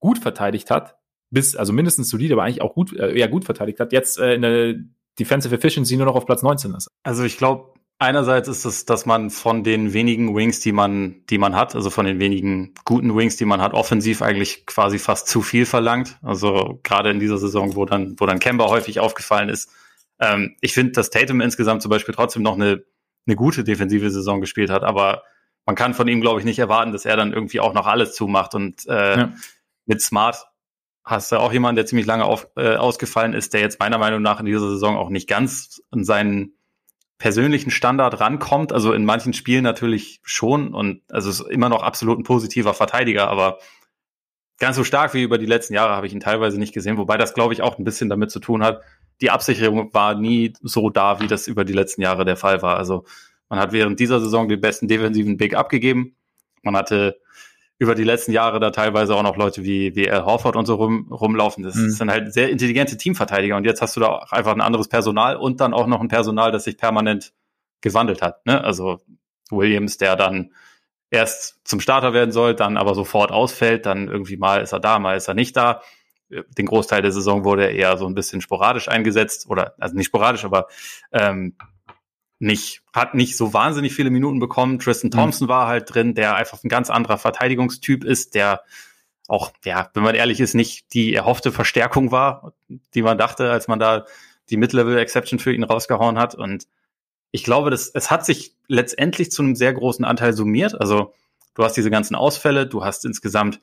gut verteidigt hat, bis also mindestens solide, aber eigentlich auch gut äh, eher gut verteidigt hat, jetzt äh, in der Defensive Efficiency nur noch auf Platz 19 ist. Also ich glaube, Einerseits ist es, dass man von den wenigen Wings, die man, die man hat, also von den wenigen guten Wings, die man hat, offensiv eigentlich quasi fast zu viel verlangt. Also gerade in dieser Saison, wo dann, wo dann Kemba häufig aufgefallen ist. Ähm, ich finde, dass Tatum insgesamt zum Beispiel trotzdem noch eine, eine gute defensive Saison gespielt hat, aber man kann von ihm, glaube ich, nicht erwarten, dass er dann irgendwie auch noch alles zumacht. Und äh, ja. mit Smart hast du auch jemanden, der ziemlich lange auf, äh, ausgefallen ist, der jetzt meiner Meinung nach in dieser Saison auch nicht ganz an seinen persönlichen Standard rankommt. Also in manchen Spielen natürlich schon und also ist immer noch absolut ein positiver Verteidiger, aber ganz so stark wie über die letzten Jahre habe ich ihn teilweise nicht gesehen, wobei das glaube ich auch ein bisschen damit zu tun hat. Die Absicherung war nie so da, wie das über die letzten Jahre der Fall war. Also man hat während dieser Saison den besten defensiven Big abgegeben. Man hatte über die letzten Jahre da teilweise auch noch Leute wie, wie Al Horford und so rum, rumlaufen. Das mhm. sind halt sehr intelligente Teamverteidiger und jetzt hast du da auch einfach ein anderes Personal und dann auch noch ein Personal, das sich permanent gewandelt hat. Ne? Also Williams, der dann erst zum Starter werden soll, dann aber sofort ausfällt, dann irgendwie mal ist er da, mal ist er nicht da. Den Großteil der Saison wurde er eher so ein bisschen sporadisch eingesetzt oder also nicht sporadisch, aber ähm, nicht, hat nicht so wahnsinnig viele Minuten bekommen. Tristan mhm. Thompson mhm. war halt drin, der einfach ein ganz anderer Verteidigungstyp ist, der auch, ja, wenn man ehrlich ist, nicht die erhoffte Verstärkung war, die man dachte, als man da die Mid-Level-Exception für ihn rausgehauen hat. Und ich glaube, das, es hat sich letztendlich zu einem sehr großen Anteil summiert. Also du hast diese ganzen Ausfälle, du hast insgesamt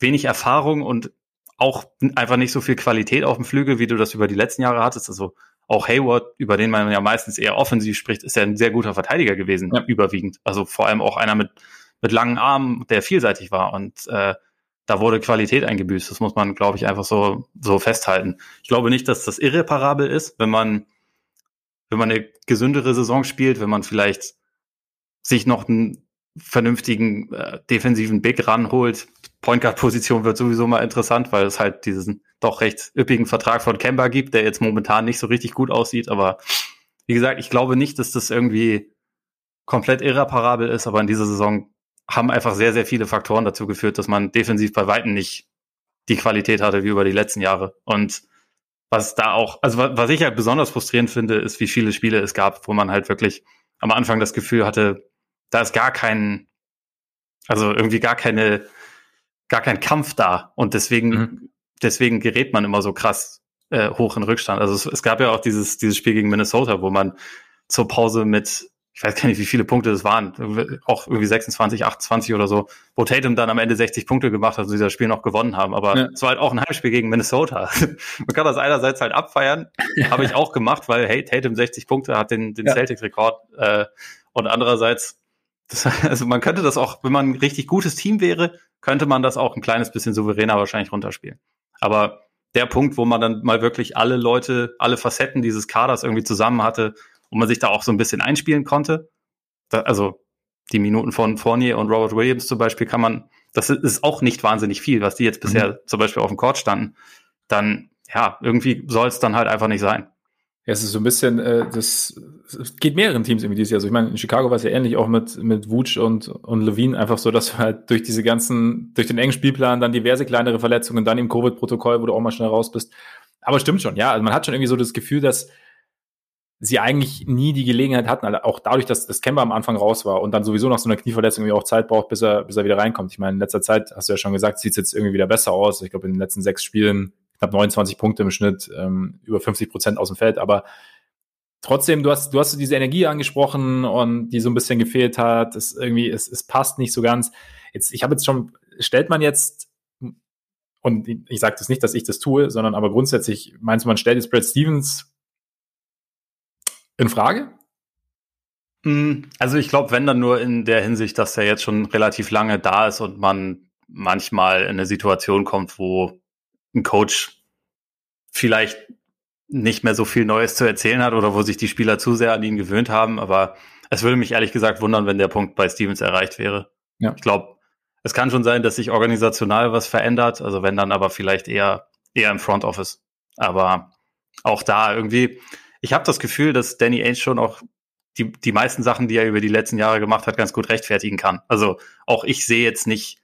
wenig Erfahrung und auch einfach nicht so viel Qualität auf dem Flügel, wie du das über die letzten Jahre hattest. Also auch Hayward, über den man ja meistens eher offensiv spricht, ist ja ein sehr guter Verteidiger gewesen, ja. überwiegend. Also vor allem auch einer mit, mit langen Armen, der vielseitig war. Und äh, da wurde Qualität eingebüßt. Das muss man, glaube ich, einfach so, so festhalten. Ich glaube nicht, dass das irreparabel ist, wenn man, wenn man eine gesündere Saison spielt, wenn man vielleicht sich noch einen vernünftigen äh, defensiven Big ranholt. Point Guard Position wird sowieso mal interessant, weil es halt diesen doch recht üppigen Vertrag von Kemba gibt, der jetzt momentan nicht so richtig gut aussieht. Aber wie gesagt, ich glaube nicht, dass das irgendwie komplett irreparabel ist, aber in dieser Saison haben einfach sehr, sehr viele Faktoren dazu geführt, dass man defensiv bei Weitem nicht die Qualität hatte wie über die letzten Jahre. Und was da auch, also was ich halt besonders frustrierend finde, ist, wie viele Spiele es gab, wo man halt wirklich am Anfang das Gefühl hatte, da ist gar kein, also irgendwie gar keine, gar kein Kampf da. Und deswegen mhm deswegen gerät man immer so krass äh, hoch in Rückstand. Also es, es gab ja auch dieses, dieses Spiel gegen Minnesota, wo man zur Pause mit ich weiß gar nicht, wie viele Punkte das waren, auch irgendwie 26, 28 oder so, wo Tatum dann am Ende 60 Punkte gemacht hat und sie das Spiel noch gewonnen haben. Aber ja. es war halt auch ein Heimspiel gegen Minnesota. Man kann das einerseits halt abfeiern, habe ich auch gemacht, weil hey, Tatum 60 Punkte hat den, den ja. Celtics-Rekord äh, und andererseits, das, also man könnte das auch, wenn man ein richtig gutes Team wäre, könnte man das auch ein kleines bisschen souveräner wahrscheinlich runterspielen. Aber der Punkt, wo man dann mal wirklich alle Leute, alle Facetten dieses Kaders irgendwie zusammen hatte, und man sich da auch so ein bisschen einspielen konnte. Da, also die Minuten von Fournier und Robert Williams zum Beispiel kann man, das ist auch nicht wahnsinnig viel, was die jetzt bisher mhm. zum Beispiel auf dem Court standen. Dann, ja, irgendwie soll es dann halt einfach nicht sein. Ja, es ist so ein bisschen, äh, das es geht mehreren Teams irgendwie dieses Jahr. Also ich meine, in Chicago war es ja ähnlich auch mit, mit Wutsch und, und Levine einfach so, dass halt durch diese ganzen, durch den engen Spielplan dann diverse kleinere Verletzungen, dann im Covid-Protokoll, wo du auch mal schnell raus bist. Aber stimmt schon, ja. Also man hat schon irgendwie so das Gefühl, dass sie eigentlich nie die Gelegenheit hatten, also auch dadurch, dass das Kemba am Anfang raus war und dann sowieso nach so einer Knieverletzung irgendwie auch Zeit braucht, bis er, bis er wieder reinkommt. Ich meine, in letzter Zeit, hast du ja schon gesagt, sieht es jetzt irgendwie wieder besser aus. Ich glaube, in den letzten sechs Spielen knapp 29 Punkte im Schnitt, ähm, über 50 Prozent aus dem Feld, aber trotzdem, du hast, du hast diese Energie angesprochen und die so ein bisschen gefehlt hat. Es irgendwie, es, es passt nicht so ganz. Jetzt, ich habe jetzt schon, stellt man jetzt, und ich sage das nicht, dass ich das tue, sondern aber grundsätzlich meinst du, man stellt jetzt Brad Stevens in Frage? Hm, also ich glaube, wenn dann nur in der Hinsicht, dass er jetzt schon relativ lange da ist und man manchmal in eine Situation kommt, wo ein Coach vielleicht nicht mehr so viel Neues zu erzählen hat oder wo sich die Spieler zu sehr an ihn gewöhnt haben. Aber es würde mich ehrlich gesagt wundern, wenn der Punkt bei Stevens erreicht wäre. Ja. Ich glaube, es kann schon sein, dass sich organisational was verändert. Also wenn dann aber vielleicht eher, eher im Front Office. Aber auch da irgendwie, ich habe das Gefühl, dass Danny Ainge schon auch die, die meisten Sachen, die er über die letzten Jahre gemacht hat, ganz gut rechtfertigen kann. Also auch ich sehe jetzt nicht,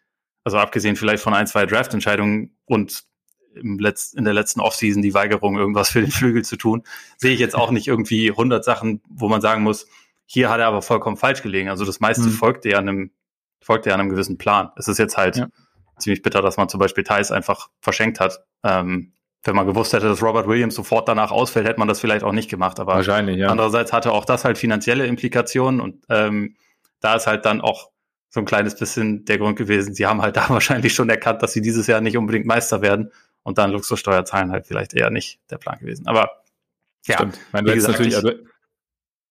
also abgesehen vielleicht von ein, zwei Draft-Entscheidungen und im Letz-, in der letzten Offseason die Weigerung, irgendwas für den Flügel zu tun, sehe ich jetzt auch nicht irgendwie 100 Sachen, wo man sagen muss, hier hat er aber vollkommen falsch gelegen. Also das meiste mhm. folgt ja einem, folgt ja einem gewissen Plan. Es ist jetzt halt ja. ziemlich bitter, dass man zum Beispiel Thais einfach verschenkt hat. Ähm, wenn man gewusst hätte, dass Robert Williams sofort danach ausfällt, hätte man das vielleicht auch nicht gemacht. Aber Wahrscheinlich, ja. andererseits hatte auch das halt finanzielle Implikationen und ähm, da ist halt dann auch so ein kleines bisschen der Grund gewesen. Sie haben halt da wahrscheinlich schon erkannt, dass sie dieses Jahr nicht unbedingt Meister werden und dann Luxussteuer zahlen halt vielleicht eher nicht der Plan gewesen. Aber ja, Stimmt. Meine, wie gesagt, natürlich, ich,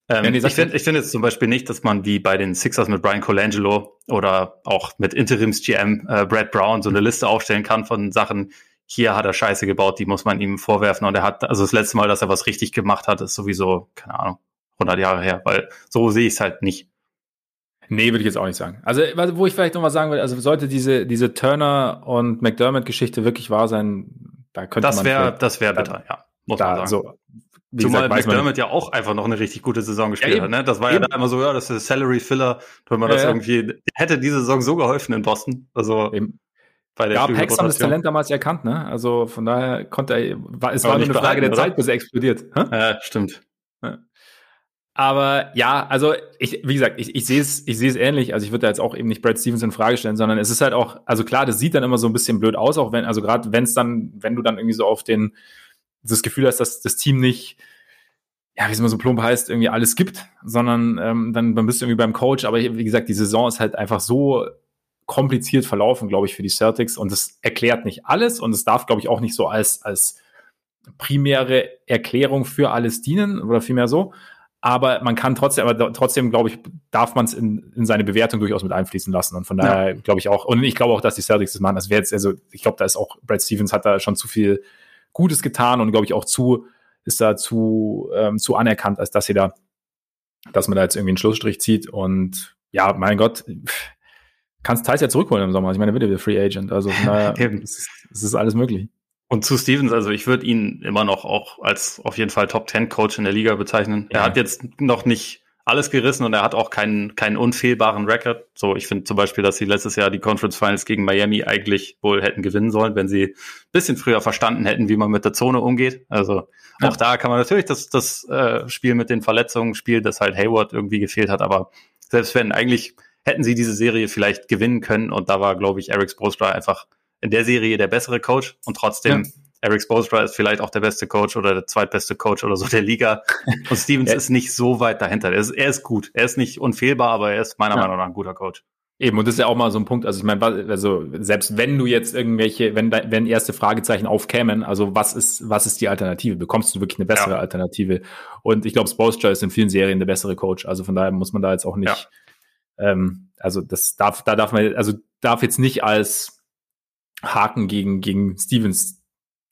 ähm, ich finde ich finde jetzt zum Beispiel nicht, dass man wie bei den Sixers mit Brian Colangelo oder auch mit Interims-GM äh, Brad Brown so eine Liste aufstellen kann von Sachen, hier hat er Scheiße gebaut, die muss man ihm vorwerfen. Und er hat, also das letzte Mal, dass er was richtig gemacht hat, ist sowieso, keine Ahnung, 100 Jahre her, weil so sehe ich es halt nicht. Nee, würde ich jetzt auch nicht sagen. Also, wo ich vielleicht noch was sagen will, also sollte diese, diese Turner und McDermott-Geschichte wirklich wahr sein, da könnte das man. Wär, das wäre bitter, ja. Muss da, man sagen. So, wie Zumal gesagt, McDermott ja auch einfach noch eine richtig gute Saison gespielt ja, hat. Ne? Das war eben. ja da immer so, ja, das ist Salary Filler, wenn man ja, das irgendwie, hätte diese Saison so geholfen in Boston. Also eben bei der Ja, Pax haben das Talent damals erkannt, ne? Also von daher konnte er, war, es war nur eine Frage der Zeit, bis er explodiert. Ja, stimmt. Ja. Aber ja, also ich, wie gesagt, ich, ich sehe es, ich sehe es ähnlich. Also ich würde da jetzt auch eben nicht Brad Stevens in Frage stellen, sondern es ist halt auch, also klar, das sieht dann immer so ein bisschen blöd aus, auch wenn, also gerade wenn es dann, wenn du dann irgendwie so auf den, das Gefühl hast, dass das Team nicht, ja, wie es immer so plump heißt, irgendwie alles gibt, sondern ähm, dann, dann bist du irgendwie beim Coach. Aber wie gesagt, die Saison ist halt einfach so kompliziert verlaufen, glaube ich, für die Celtics. Und das erklärt nicht alles und es darf, glaube ich, auch nicht so als, als primäre Erklärung für alles dienen oder vielmehr so. Aber man kann trotzdem, aber trotzdem, glaube ich, darf man es in, in seine Bewertung durchaus mit einfließen lassen. Und von daher ja. glaube ich auch, und ich glaube auch, dass die Celtics das machen. Das wäre jetzt, also ich glaube, da ist auch, Brad Stevens hat da schon zu viel Gutes getan und glaube ich auch zu, ist da zu, ähm, zu anerkannt, als dass sie da, dass man da jetzt irgendwie einen Schlussstrich zieht. Und ja, mein Gott, kannst Thais ja zurückholen im Sommer. Ich meine, er wird ja Free Agent. Also naja, es, es ist alles möglich. Und zu Stevens, also ich würde ihn immer noch auch als auf jeden Fall Top Ten Coach in der Liga bezeichnen. Ja. Er hat jetzt noch nicht alles gerissen und er hat auch keinen, keinen unfehlbaren Record. So, ich finde zum Beispiel, dass sie letztes Jahr die Conference Finals gegen Miami eigentlich wohl hätten gewinnen sollen, wenn sie bisschen früher verstanden hätten, wie man mit der Zone umgeht. Also ja. auch da kann man natürlich das, das äh, Spiel mit den Verletzungen spielen, dass halt Hayward irgendwie gefehlt hat, aber selbst wenn eigentlich hätten sie diese Serie vielleicht gewinnen können. Und da war, glaube ich, Eric Spoelstra einfach in der Serie der bessere Coach. Und trotzdem ja. Eric Spoelstra ist vielleicht auch der beste Coach oder der zweitbeste Coach oder so der Liga. Und Stevens ist nicht so weit dahinter. Er ist, er ist gut. Er ist nicht unfehlbar, aber er ist meiner ja. Meinung nach ein guter Coach. Eben, und das ist ja auch mal so ein Punkt, also ich meine, also selbst wenn du jetzt irgendwelche, wenn, wenn erste Fragezeichen aufkämen, also was ist, was ist die Alternative? Bekommst du wirklich eine bessere ja. Alternative? Und ich glaube, Spoelstra ist in vielen Serien der bessere Coach, also von daher muss man da jetzt auch nicht, ja. ähm, also das darf, da darf man, also darf jetzt nicht als Haken gegen, gegen Stevens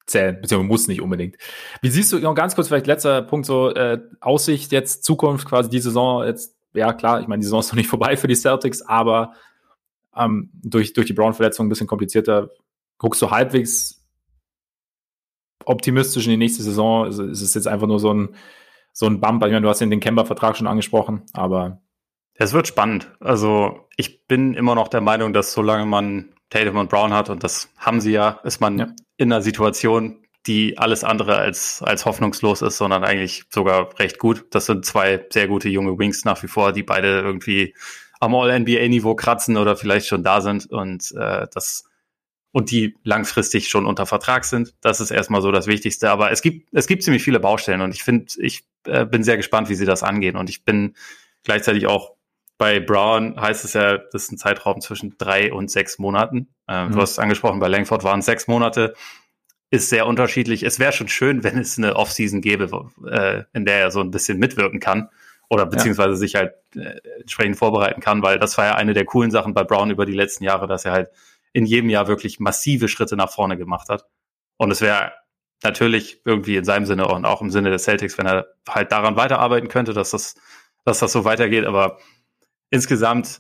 zählen, beziehungsweise muss nicht unbedingt. Wie siehst du, noch ganz kurz, vielleicht letzter Punkt, so äh, Aussicht jetzt, Zukunft, quasi die Saison jetzt ja klar, ich meine, die Saison ist noch nicht vorbei für die Celtics, aber ähm, durch, durch die Brown-Verletzung ein bisschen komplizierter. Guckst du halbwegs optimistisch in die nächste Saison? Also ist es jetzt einfach nur so ein, so ein Bump? Ich meine, du hast den Kemba-Vertrag schon angesprochen, aber. Es wird spannend. Also ich bin immer noch der Meinung, dass solange man Tatum und Brown hat, und das haben sie ja, ist man ja. in einer Situation, die alles andere als, als hoffnungslos ist, sondern eigentlich sogar recht gut. Das sind zwei sehr gute junge Wings nach wie vor, die beide irgendwie am All-NBA-Niveau kratzen oder vielleicht schon da sind und äh, das und die langfristig schon unter Vertrag sind. Das ist erstmal so das Wichtigste. Aber es gibt, es gibt ziemlich viele Baustellen und ich finde, ich äh, bin sehr gespannt, wie sie das angehen. Und ich bin gleichzeitig auch bei Brown heißt es ja, das ist ein Zeitraum zwischen drei und sechs Monaten. Äh, mhm. Du hast es angesprochen, bei Langford waren es sechs Monate ist sehr unterschiedlich. Es wäre schon schön, wenn es eine Offseason gäbe, äh, in der er so ein bisschen mitwirken kann oder beziehungsweise ja. sich halt äh, entsprechend vorbereiten kann, weil das war ja eine der coolen Sachen bei Brown über die letzten Jahre, dass er halt in jedem Jahr wirklich massive Schritte nach vorne gemacht hat. Und es wäre natürlich irgendwie in seinem Sinne und auch im Sinne des Celtics, wenn er halt daran weiterarbeiten könnte, dass das, dass das so weitergeht. Aber insgesamt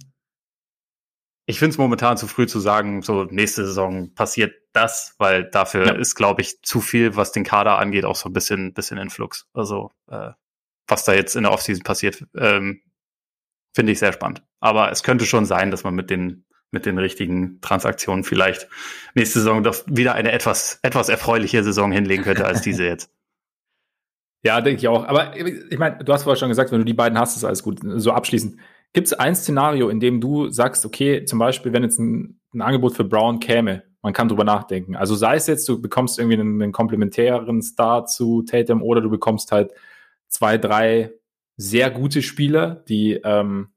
ich finde es momentan zu früh zu sagen, so nächste Saison passiert das, weil dafür ja. ist, glaube ich, zu viel, was den Kader angeht, auch so ein bisschen, bisschen in Flux. Also äh, was da jetzt in der Offseason passiert, ähm, finde ich sehr spannend. Aber es könnte schon sein, dass man mit den mit den richtigen Transaktionen vielleicht nächste Saison doch wieder eine etwas etwas erfreuliche Saison hinlegen könnte als diese jetzt. Ja, denke ich auch. Aber ich meine, du hast vorher schon gesagt, wenn du die beiden hast, ist alles gut. So abschließend. Gibt es ein Szenario, in dem du sagst, okay, zum Beispiel, wenn jetzt ein, ein Angebot für Brown käme, man kann drüber nachdenken. Also sei es jetzt, du bekommst irgendwie einen, einen komplementären Star zu Tatum oder du bekommst halt zwei, drei sehr gute Spieler, die ähm,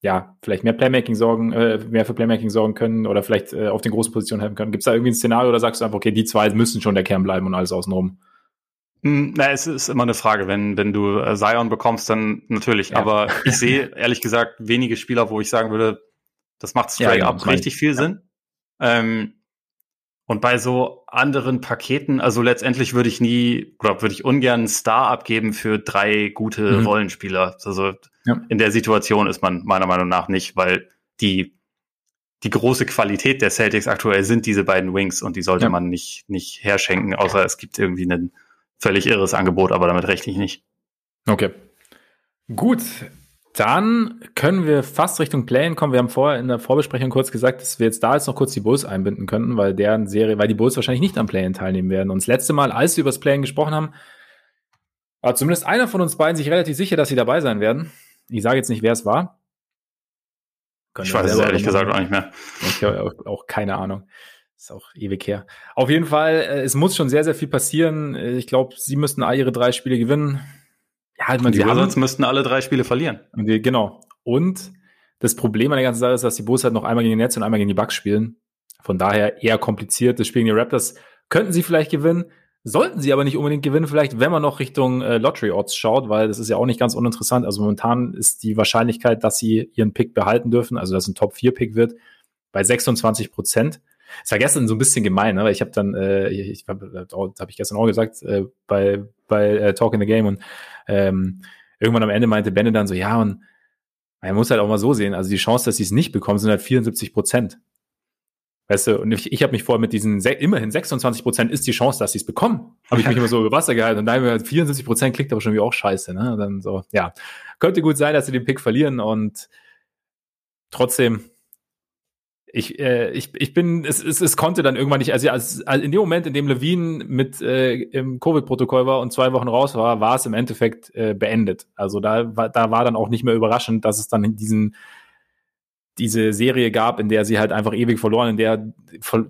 ja vielleicht mehr Playmaking sorgen, äh, mehr für Playmaking sorgen können oder vielleicht äh, auf den großen Positionen helfen können. Gibt es da irgendwie ein Szenario oder sagst du einfach, okay, die zwei müssen schon der Kern bleiben und alles außenrum? Hm, na, es ist immer eine Frage. Wenn, wenn du äh, Zion bekommst, dann natürlich. Ja. Aber ich sehe ehrlich gesagt wenige Spieler, wo ich sagen würde, das macht straight ja, genau, up richtig viel ja. Sinn. Ähm, und bei so anderen Paketen, also letztendlich würde ich nie, oder würde ich ungern einen Star abgeben für drei gute mhm. Rollenspieler. Also in der Situation ist man meiner Meinung nach nicht, weil die, die große Qualität der Celtics aktuell sind diese beiden Wings und die sollte man nicht, nicht herschenken, außer es gibt irgendwie einen völlig irres Angebot, aber damit rechne ich nicht. Okay. Gut, dann können wir fast Richtung Play kommen. Wir haben vorher in der Vorbesprechung kurz gesagt, dass wir jetzt da jetzt noch kurz die Bulls einbinden könnten, weil deren Serie, weil die Bulls wahrscheinlich nicht am Play teilnehmen werden. Und das letzte Mal, als wir über das Play gesprochen haben, war zumindest einer von uns beiden sich relativ sicher, dass sie dabei sein werden. Ich sage jetzt nicht, wer es war. Können ich weiß es ehrlich gesagt auch nicht mehr. Ich habe auch, auch keine Ahnung. Ist auch ewig her. Auf jeden Fall, äh, es muss schon sehr, sehr viel passieren. Äh, ich glaube, sie müssten all ihre drei Spiele gewinnen. Ja, halt man, die Wizards müssten alle drei Spiele verlieren. Die, genau. Und das Problem an der ganzen Sache ist, dass die Bulls halt noch einmal gegen die Nets und einmal gegen die Bucks spielen. Von daher eher kompliziert. Das Spiel gegen die Raptors könnten sie vielleicht gewinnen. Sollten sie aber nicht unbedingt gewinnen, vielleicht, wenn man noch Richtung äh, Lottery Odds schaut, weil das ist ja auch nicht ganz uninteressant. Also momentan ist die Wahrscheinlichkeit, dass sie ihren Pick behalten dürfen, also dass ein Top 4 Pick wird, bei 26 Prozent. Es war gestern so ein bisschen gemein, ne? weil ich habe dann, äh, ich habe hab ich gestern auch gesagt, äh, bei, bei äh, Talk in the Game und ähm, irgendwann am Ende meinte Benne dann so, ja, und man muss halt auch mal so sehen, also die Chance, dass sie es nicht bekommen, sind halt 74 Prozent. Weißt du, und ich, ich habe mich vorher mit diesen immerhin 26 Prozent ist die Chance, dass sie es bekommen. Habe ich mich immer so über Wasser gehalten. Und dann 74 Prozent klingt aber schon wie auch scheiße. Ne? Und dann so, ja, könnte gut sein, dass sie den Pick verlieren und trotzdem ich, äh, ich, ich bin, es, es, es konnte dann irgendwann nicht, also, als, also in dem Moment, in dem Levine mit äh, im Covid-Protokoll war und zwei Wochen raus war, war es im Endeffekt äh, beendet. Also da war, da war dann auch nicht mehr überraschend, dass es dann diesen diese Serie gab, in der sie halt einfach ewig verloren, in der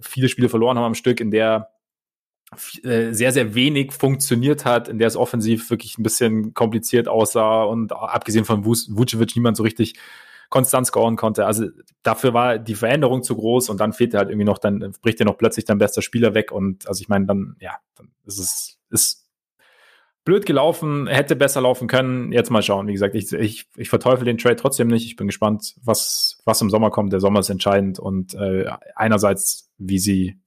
viele Spiele verloren haben am Stück, in der äh, sehr, sehr wenig funktioniert hat, in der es offensiv wirklich ein bisschen kompliziert aussah und abgesehen von Vucevic niemand so richtig konstant scoren konnte. Also dafür war die Veränderung zu groß und dann fehlt halt irgendwie noch, dann bricht dir noch plötzlich dein bester Spieler weg und also ich meine, dann, ja, dann ist es, ist blöd gelaufen, hätte besser laufen können. Jetzt mal schauen. Wie gesagt, ich, ich, ich verteufel den Trade trotzdem nicht. Ich bin gespannt, was, was im Sommer kommt. Der Sommer ist entscheidend und äh, einerseits, wie sie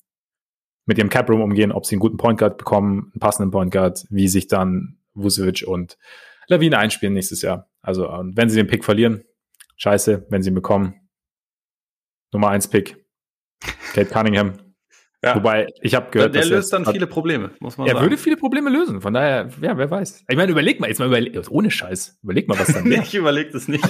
mit ihrem Cap Room umgehen, ob sie einen guten Point Guard bekommen, einen passenden Point Guard, wie sich dann Vucevic und Lawine einspielen nächstes Jahr. Also, und wenn sie den Pick verlieren, scheiße, wenn sie ihn bekommen. Nummer eins Pick. Kate Cunningham. Ja. Wobei, ich habe gehört, der löst dann viele Probleme, muss man er sagen. würde viele Probleme lösen. Von daher, ja, wer weiß. Ich meine, überleg mal, jetzt mal überleg, ohne Scheiß, überleg mal, was dann wäre. ich überlege das nicht.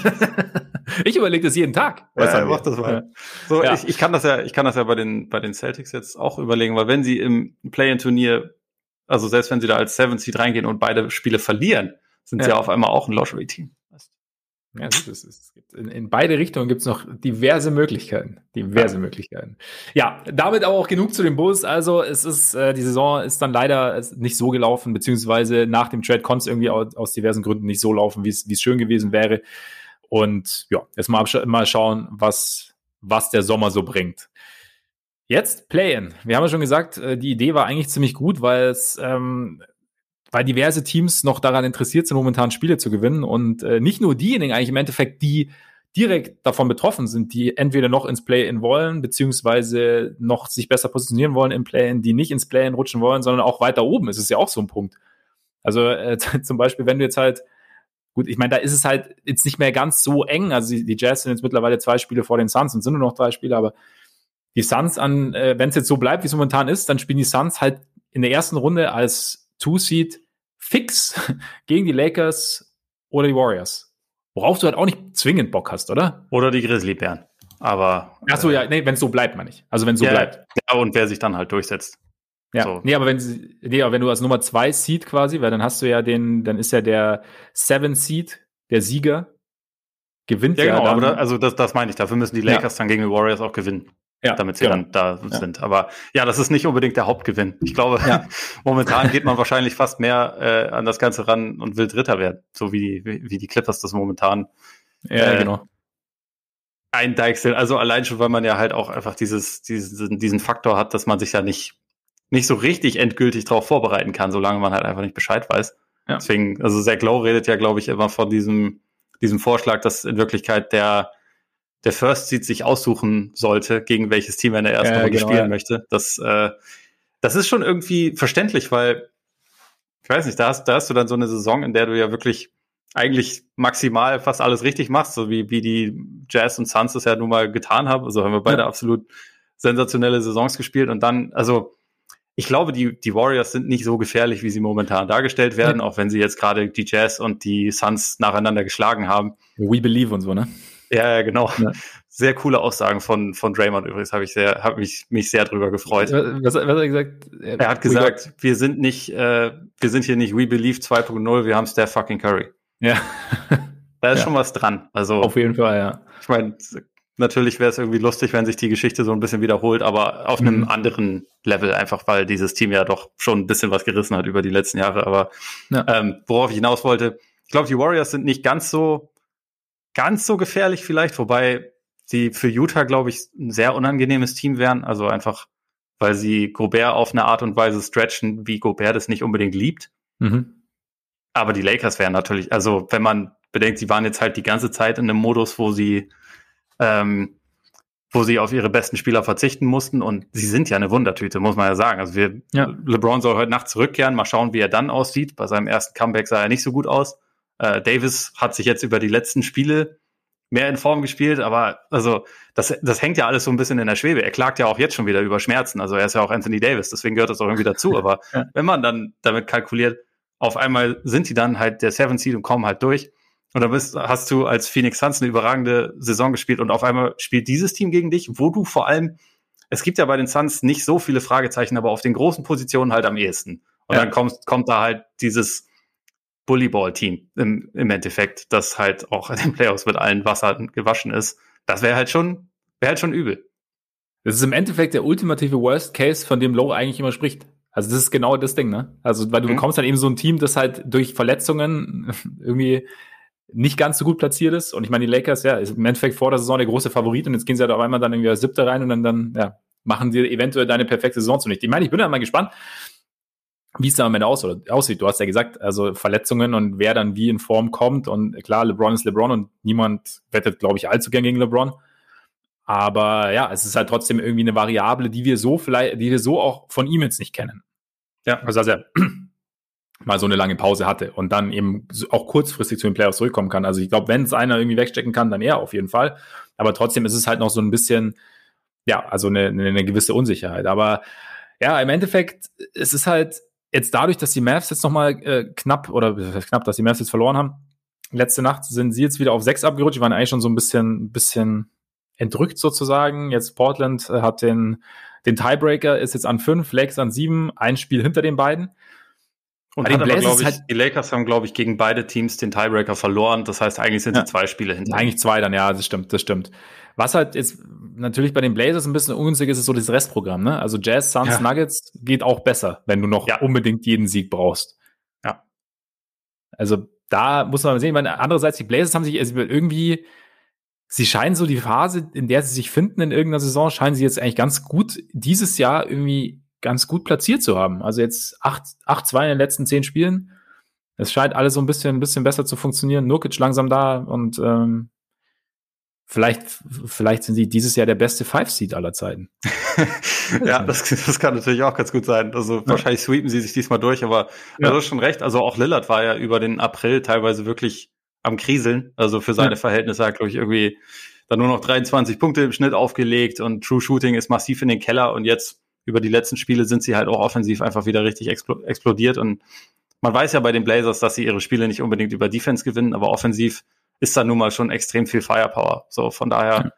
ich überlege das jeden Tag. Was ja, mach das mal. So, ja. Ich, ich kann das ja, ich kann das ja bei den, bei den Celtics jetzt auch überlegen, weil wenn sie im Play-in-Turnier, also selbst wenn sie da als Seven Seed reingehen und beide Spiele verlieren, sind sie ja auf einmal auch ein Lottery-Team. Ja, es ist, es gibt in, in beide Richtungen gibt es noch diverse Möglichkeiten. Diverse ja. Möglichkeiten. Ja, damit aber auch genug zu den Bulls. Also es ist, äh, die Saison ist dann leider nicht so gelaufen, beziehungsweise nach dem Trade konnte es irgendwie aus, aus, diversen Gründen nicht so laufen, wie es wie es schön gewesen wäre. Und ja, jetzt mal, mal schauen, was, was der Sommer so bringt. Jetzt Play-In. Wir haben ja schon gesagt, äh, die Idee war eigentlich ziemlich gut, weil es ähm, weil diverse Teams noch daran interessiert sind, momentan Spiele zu gewinnen und äh, nicht nur diejenigen eigentlich im Endeffekt, die direkt davon betroffen sind, die entweder noch ins Play-In wollen, beziehungsweise noch sich besser positionieren wollen im Play-In, die nicht ins Play-In rutschen wollen, sondern auch weiter oben. Es ist ja auch so ein Punkt. Also äh, zum Beispiel, wenn du jetzt halt, gut, ich meine, da ist es halt jetzt nicht mehr ganz so eng. Also die, die Jazz sind jetzt mittlerweile zwei Spiele vor den Suns und sind nur noch drei Spiele, aber die Suns an, äh, wenn es jetzt so bleibt, wie es momentan ist, dann spielen die Suns halt in der ersten Runde als Two-Seed fix gegen die Lakers oder die Warriors. Worauf du halt auch nicht zwingend Bock hast, oder? Oder die Grizzly-Bären. Aber. Ach so, ja, nee, wenn es so bleibt, meine ich. Also wenn es so ja, bleibt. Ja, und wer sich dann halt durchsetzt. Ja, so. nee, aber wenn, sie, nee, aber wenn du als Nummer zwei Seed quasi, weil dann hast du ja den, dann ist ja der Seven Seed, der Sieger, gewinnt ja. Genau, ja aber da, also das, das meine ich. Dafür müssen die Lakers ja. dann gegen die Warriors auch gewinnen ja, damit sie genau. dann da ja. sind. Aber ja, das ist nicht unbedingt der Hauptgewinn. Ich glaube, ja. momentan geht man wahrscheinlich fast mehr äh, an das Ganze ran und will Dritter werden, so wie, wie, wie die Clippers das momentan ja, äh, genau. eindeichseln. Also allein schon, weil man ja halt auch einfach dieses, diesen, diesen Faktor hat, dass man sich ja nicht, nicht so richtig endgültig darauf vorbereiten kann, solange man halt einfach nicht Bescheid weiß. Ja. Deswegen, also Zach Lowe redet ja, glaube ich, immer von diesem, diesem Vorschlag, dass in Wirklichkeit der der First Seed sich aussuchen sollte, gegen welches Team er in der ersten ja, Runde genau, spielen ja. möchte. Das, äh, das ist schon irgendwie verständlich, weil ich weiß nicht, da hast, da hast du dann so eine Saison, in der du ja wirklich eigentlich maximal fast alles richtig machst, so wie, wie die Jazz und Suns es ja nun mal getan haben. Also haben wir beide ja. absolut sensationelle Saisons gespielt und dann, also ich glaube, die, die Warriors sind nicht so gefährlich, wie sie momentan dargestellt werden, ja. auch wenn sie jetzt gerade die Jazz und die Suns nacheinander geschlagen haben. We believe und so, ne? Ja, ja genau. Ja. Sehr coole Aussagen von, von Draymond übrigens, habe ich sehr, habe mich, mich sehr drüber gefreut. Was, was hat er gesagt? Er hat gesagt, wir sind nicht, äh, wir sind hier nicht We Believe 2.0, wir haben Steph fucking Curry. Ja. da ist ja. schon was dran. Also. Auf jeden Fall, ja. Ich meine, natürlich wäre es irgendwie lustig, wenn sich die Geschichte so ein bisschen wiederholt, aber auf mhm. einem anderen Level, einfach weil dieses Team ja doch schon ein bisschen was gerissen hat über die letzten Jahre. Aber ja. ähm, worauf ich hinaus wollte, ich glaube, die Warriors sind nicht ganz so ganz so gefährlich vielleicht, wobei sie für Utah, glaube ich, ein sehr unangenehmes Team wären. Also einfach, weil sie Gobert auf eine Art und Weise stretchen, wie Gobert das nicht unbedingt liebt. Mhm. Aber die Lakers wären natürlich, also wenn man bedenkt, sie waren jetzt halt die ganze Zeit in einem Modus, wo sie, ähm, wo sie auf ihre besten Spieler verzichten mussten und sie sind ja eine Wundertüte, muss man ja sagen. Also wir, ja. LeBron soll heute Nacht zurückkehren, mal schauen, wie er dann aussieht. Bei seinem ersten Comeback sah er nicht so gut aus. Äh, Davis hat sich jetzt über die letzten Spiele mehr in Form gespielt, aber also das, das hängt ja alles so ein bisschen in der Schwebe. Er klagt ja auch jetzt schon wieder über Schmerzen. Also er ist ja auch Anthony Davis, deswegen gehört das auch irgendwie dazu. Aber ja. wenn man dann damit kalkuliert, auf einmal sind die dann halt der Seven Seed und kommen halt durch. Und dann bist, hast du als Phoenix Suns eine überragende Saison gespielt und auf einmal spielt dieses Team gegen dich, wo du vor allem, es gibt ja bei den Suns nicht so viele Fragezeichen, aber auf den großen Positionen halt am ehesten. Und ja. dann kommt, kommt da halt dieses, Bullyball-Team im, im Endeffekt, das halt auch in den Playoffs mit allen Wassern gewaschen ist. Das wäre halt schon, wäre halt schon übel. Das ist im Endeffekt der ultimative Worst Case, von dem Lowe eigentlich immer spricht. Also das ist genau das Ding, ne? Also weil du mhm. bekommst dann eben so ein Team, das halt durch Verletzungen irgendwie nicht ganz so gut platziert ist. Und ich meine, die Lakers, ja, ist im Endeffekt vor der Saison der große Favorit und jetzt gehen sie halt auf einmal dann irgendwie als Siebter rein und dann, dann ja, machen dir eventuell deine perfekte Saison zunichte. Ich meine, ich bin da mal gespannt, wie es da am Ende aus, aussieht. Du hast ja gesagt, also Verletzungen und wer dann wie in Form kommt. Und klar, LeBron ist LeBron und niemand wettet, glaube ich, allzu gern gegen LeBron. Aber ja, es ist halt trotzdem irgendwie eine Variable, die wir so vielleicht, die wir so auch von ihm jetzt nicht kennen. Ja. Also, dass er mal so eine lange Pause hatte und dann eben auch kurzfristig zu den Playoffs zurückkommen kann. Also ich glaube, wenn es einer irgendwie wegstecken kann, dann er auf jeden Fall. Aber trotzdem ist es halt noch so ein bisschen, ja, also eine, eine gewisse Unsicherheit. Aber ja, im Endeffekt, es ist halt jetzt dadurch, dass die Mavs jetzt nochmal äh, knapp, oder knapp, dass die Mavs jetzt verloren haben, letzte Nacht sind sie jetzt wieder auf sechs abgerutscht. Die waren eigentlich schon so ein bisschen, bisschen entrückt sozusagen. Jetzt Portland äh, hat den, den Tiebreaker, ist jetzt an fünf, Lakers an sieben, ein Spiel hinter den beiden. Und den Blazers ich, halt, die Lakers haben, glaube ich, gegen beide Teams den Tiebreaker verloren. Das heißt, eigentlich sind ja, sie zwei Spiele hinter. Eigentlich zwei dann, ja, das stimmt, das stimmt. Was halt jetzt natürlich bei den Blazers ein bisschen ungünstig ist, ist so das Restprogramm, ne? Also Jazz, Suns, ja. Nuggets geht auch besser, wenn du noch ja. unbedingt jeden Sieg brauchst. Ja. Also da muss man mal sehen, weil andererseits die Blazers haben sich also irgendwie, sie scheinen so die Phase, in der sie sich finden in irgendeiner Saison, scheinen sie jetzt eigentlich ganz gut dieses Jahr irgendwie ganz gut platziert zu haben. Also jetzt 8-2 in den letzten zehn Spielen. Es scheint alles so ein bisschen, ein bisschen besser zu funktionieren. Nurkic langsam da und ähm, vielleicht, vielleicht sind sie dieses Jahr der beste Five-Seed aller Zeiten. ja, das, das kann natürlich auch ganz gut sein. Also ja. wahrscheinlich sweepen sie sich diesmal durch, aber ja. du hast schon recht. Also auch Lillard war ja über den April teilweise wirklich am Kriseln. Also für seine ja. Verhältnisse hat, glaube ich, irgendwie dann nur noch 23 Punkte im Schnitt aufgelegt und True Shooting ist massiv in den Keller und jetzt über die letzten Spiele sind sie halt auch offensiv einfach wieder richtig explodiert. Und man weiß ja bei den Blazers, dass sie ihre Spiele nicht unbedingt über Defense gewinnen, aber offensiv ist da nun mal schon extrem viel Firepower. So, von daher ja.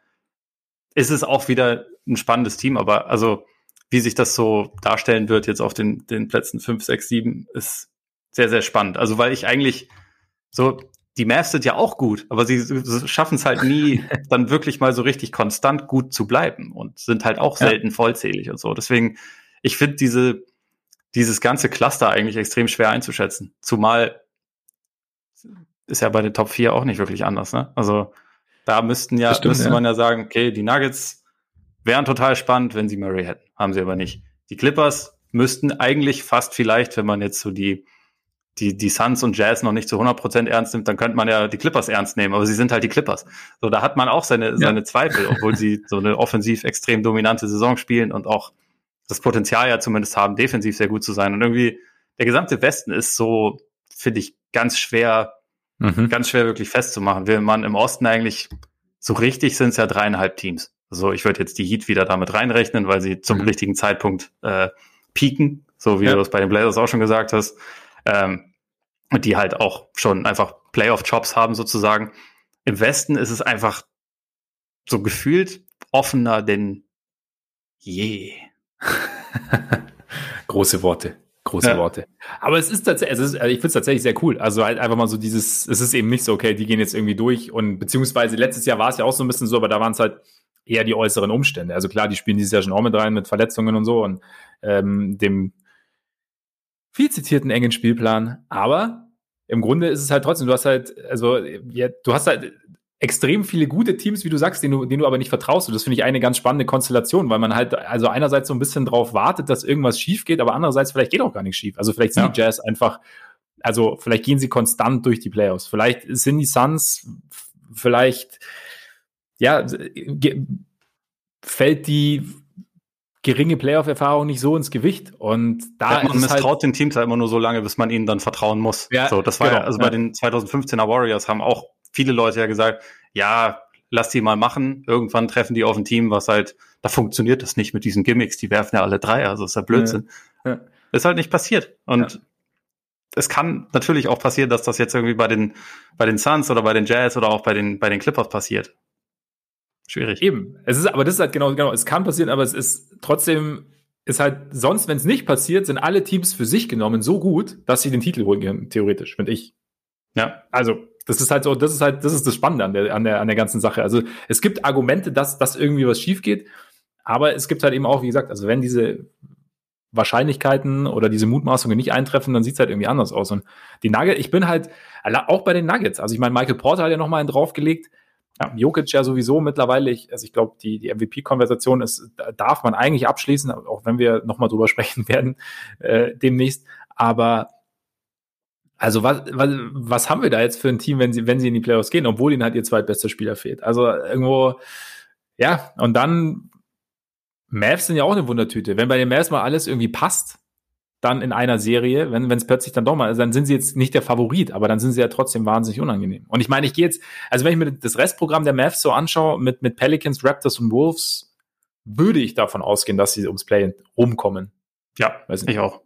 ist es auch wieder ein spannendes Team, aber also wie sich das so darstellen wird jetzt auf den, den Plätzen 5, 6, 7, ist sehr, sehr spannend. Also weil ich eigentlich so, die Mavs sind ja auch gut, aber sie schaffen es halt nie, dann wirklich mal so richtig konstant gut zu bleiben und sind halt auch selten ja. vollzählig und so. Deswegen, ich finde diese, dieses ganze Cluster eigentlich extrem schwer einzuschätzen. Zumal ist ja bei den Top 4 auch nicht wirklich anders, ne? Also da müssten ja, stimmt, müsste ja. man ja sagen, okay, die Nuggets wären total spannend, wenn sie Murray hätten. Haben sie aber nicht. Die Clippers müssten eigentlich fast vielleicht, wenn man jetzt so die die, die Suns und Jazz noch nicht zu 100% ernst nimmt, dann könnte man ja die Clippers ernst nehmen, aber sie sind halt die Clippers. So, da hat man auch seine, ja. seine Zweifel, obwohl sie so eine offensiv extrem dominante Saison spielen und auch das Potenzial ja zumindest haben, defensiv sehr gut zu sein. Und irgendwie der gesamte Westen ist so, finde ich, ganz schwer, mhm. ganz schwer wirklich festzumachen. Will man im Osten eigentlich so richtig sind es ja dreieinhalb Teams. Also ich würde jetzt die Heat wieder damit reinrechnen, weil sie zum mhm. richtigen Zeitpunkt äh, pieken, so wie ja. du das bei den Blazers auch schon gesagt hast ähm, die halt auch schon einfach Playoff-Jobs haben sozusagen. Im Westen ist es einfach so gefühlt offener denn je. Große Worte. Große ja. Worte. Aber es ist tatsächlich, ist, also ich finde es tatsächlich sehr cool. Also halt einfach mal so dieses, es ist eben nicht so, okay, die gehen jetzt irgendwie durch und beziehungsweise letztes Jahr war es ja auch so ein bisschen so, aber da waren es halt eher die äußeren Umstände. Also klar, die spielen dieses Jahr schon auch mit rein mit Verletzungen und so und ähm, dem viel zitierten engen Spielplan, aber im Grunde ist es halt trotzdem, du hast halt, also ja, du hast halt extrem viele gute Teams, wie du sagst, denen du, denen du aber nicht vertraust. Und das finde ich eine ganz spannende Konstellation, weil man halt also einerseits so ein bisschen drauf wartet, dass irgendwas schief geht, aber andererseits vielleicht geht auch gar nichts schief. Also vielleicht sind ja. die Jazz einfach, also vielleicht gehen sie konstant durch die Playoffs. Vielleicht sind die Suns, vielleicht, ja, fällt die geringe Playoff-Erfahrung nicht so ins Gewicht. Und da ja, man misstraut halt den Teams halt immer nur so lange, bis man ihnen dann vertrauen muss. Ja, so, das war genau, ja, also ja. bei den 2015er Warriors haben auch viele Leute ja gesagt, ja, lass die mal machen. Irgendwann treffen die auf ein Team, was halt, da funktioniert das nicht mit diesen Gimmicks, die werfen ja alle drei, also ist ja Blödsinn. Ja, ja. Ist halt nicht passiert. Und es kann natürlich auch passieren, dass das jetzt irgendwie bei den, bei den Suns oder bei den Jazz oder auch bei den, bei den Clippers passiert. Schwierig. Eben. Es ist, aber das ist halt genau, genau, es kann passieren, aber es ist trotzdem, ist halt, sonst, wenn es nicht passiert, sind alle Teams für sich genommen so gut, dass sie den Titel holen können, theoretisch, finde ich. Ja. Also, das ist halt so, das ist halt, das ist das Spannende an der, an der, an der ganzen Sache. Also, es gibt Argumente, dass, dass irgendwie was schief geht, aber es gibt halt eben auch, wie gesagt, also wenn diese, Wahrscheinlichkeiten oder diese Mutmaßungen nicht eintreffen, dann sieht es halt irgendwie anders aus. Und die Nuggets, ich bin halt auch bei den Nuggets. Also ich meine, Michael Porter hat ja nochmal einen draufgelegt. Ja, Jokic ja sowieso mittlerweile, ich, also ich glaube, die, die MVP-Konversation ist, darf man eigentlich abschließen, auch wenn wir nochmal drüber sprechen werden äh, demnächst. Aber also was, was, was haben wir da jetzt für ein Team, wenn sie, wenn sie in die Playoffs gehen, obwohl ihnen halt ihr zweitbester Spieler fehlt? Also irgendwo, ja, und dann Mavs sind ja auch eine Wundertüte. Wenn bei den Mavs mal alles irgendwie passt, dann in einer Serie, wenn es plötzlich dann doch mal, dann sind sie jetzt nicht der Favorit, aber dann sind sie ja trotzdem wahnsinnig unangenehm. Und ich meine, ich gehe jetzt, also wenn ich mir das Restprogramm der Mavs so anschaue, mit, mit Pelicans, Raptors und Wolves, würde ich davon ausgehen, dass sie ums Play rumkommen. Ja, weiß nicht. ich auch.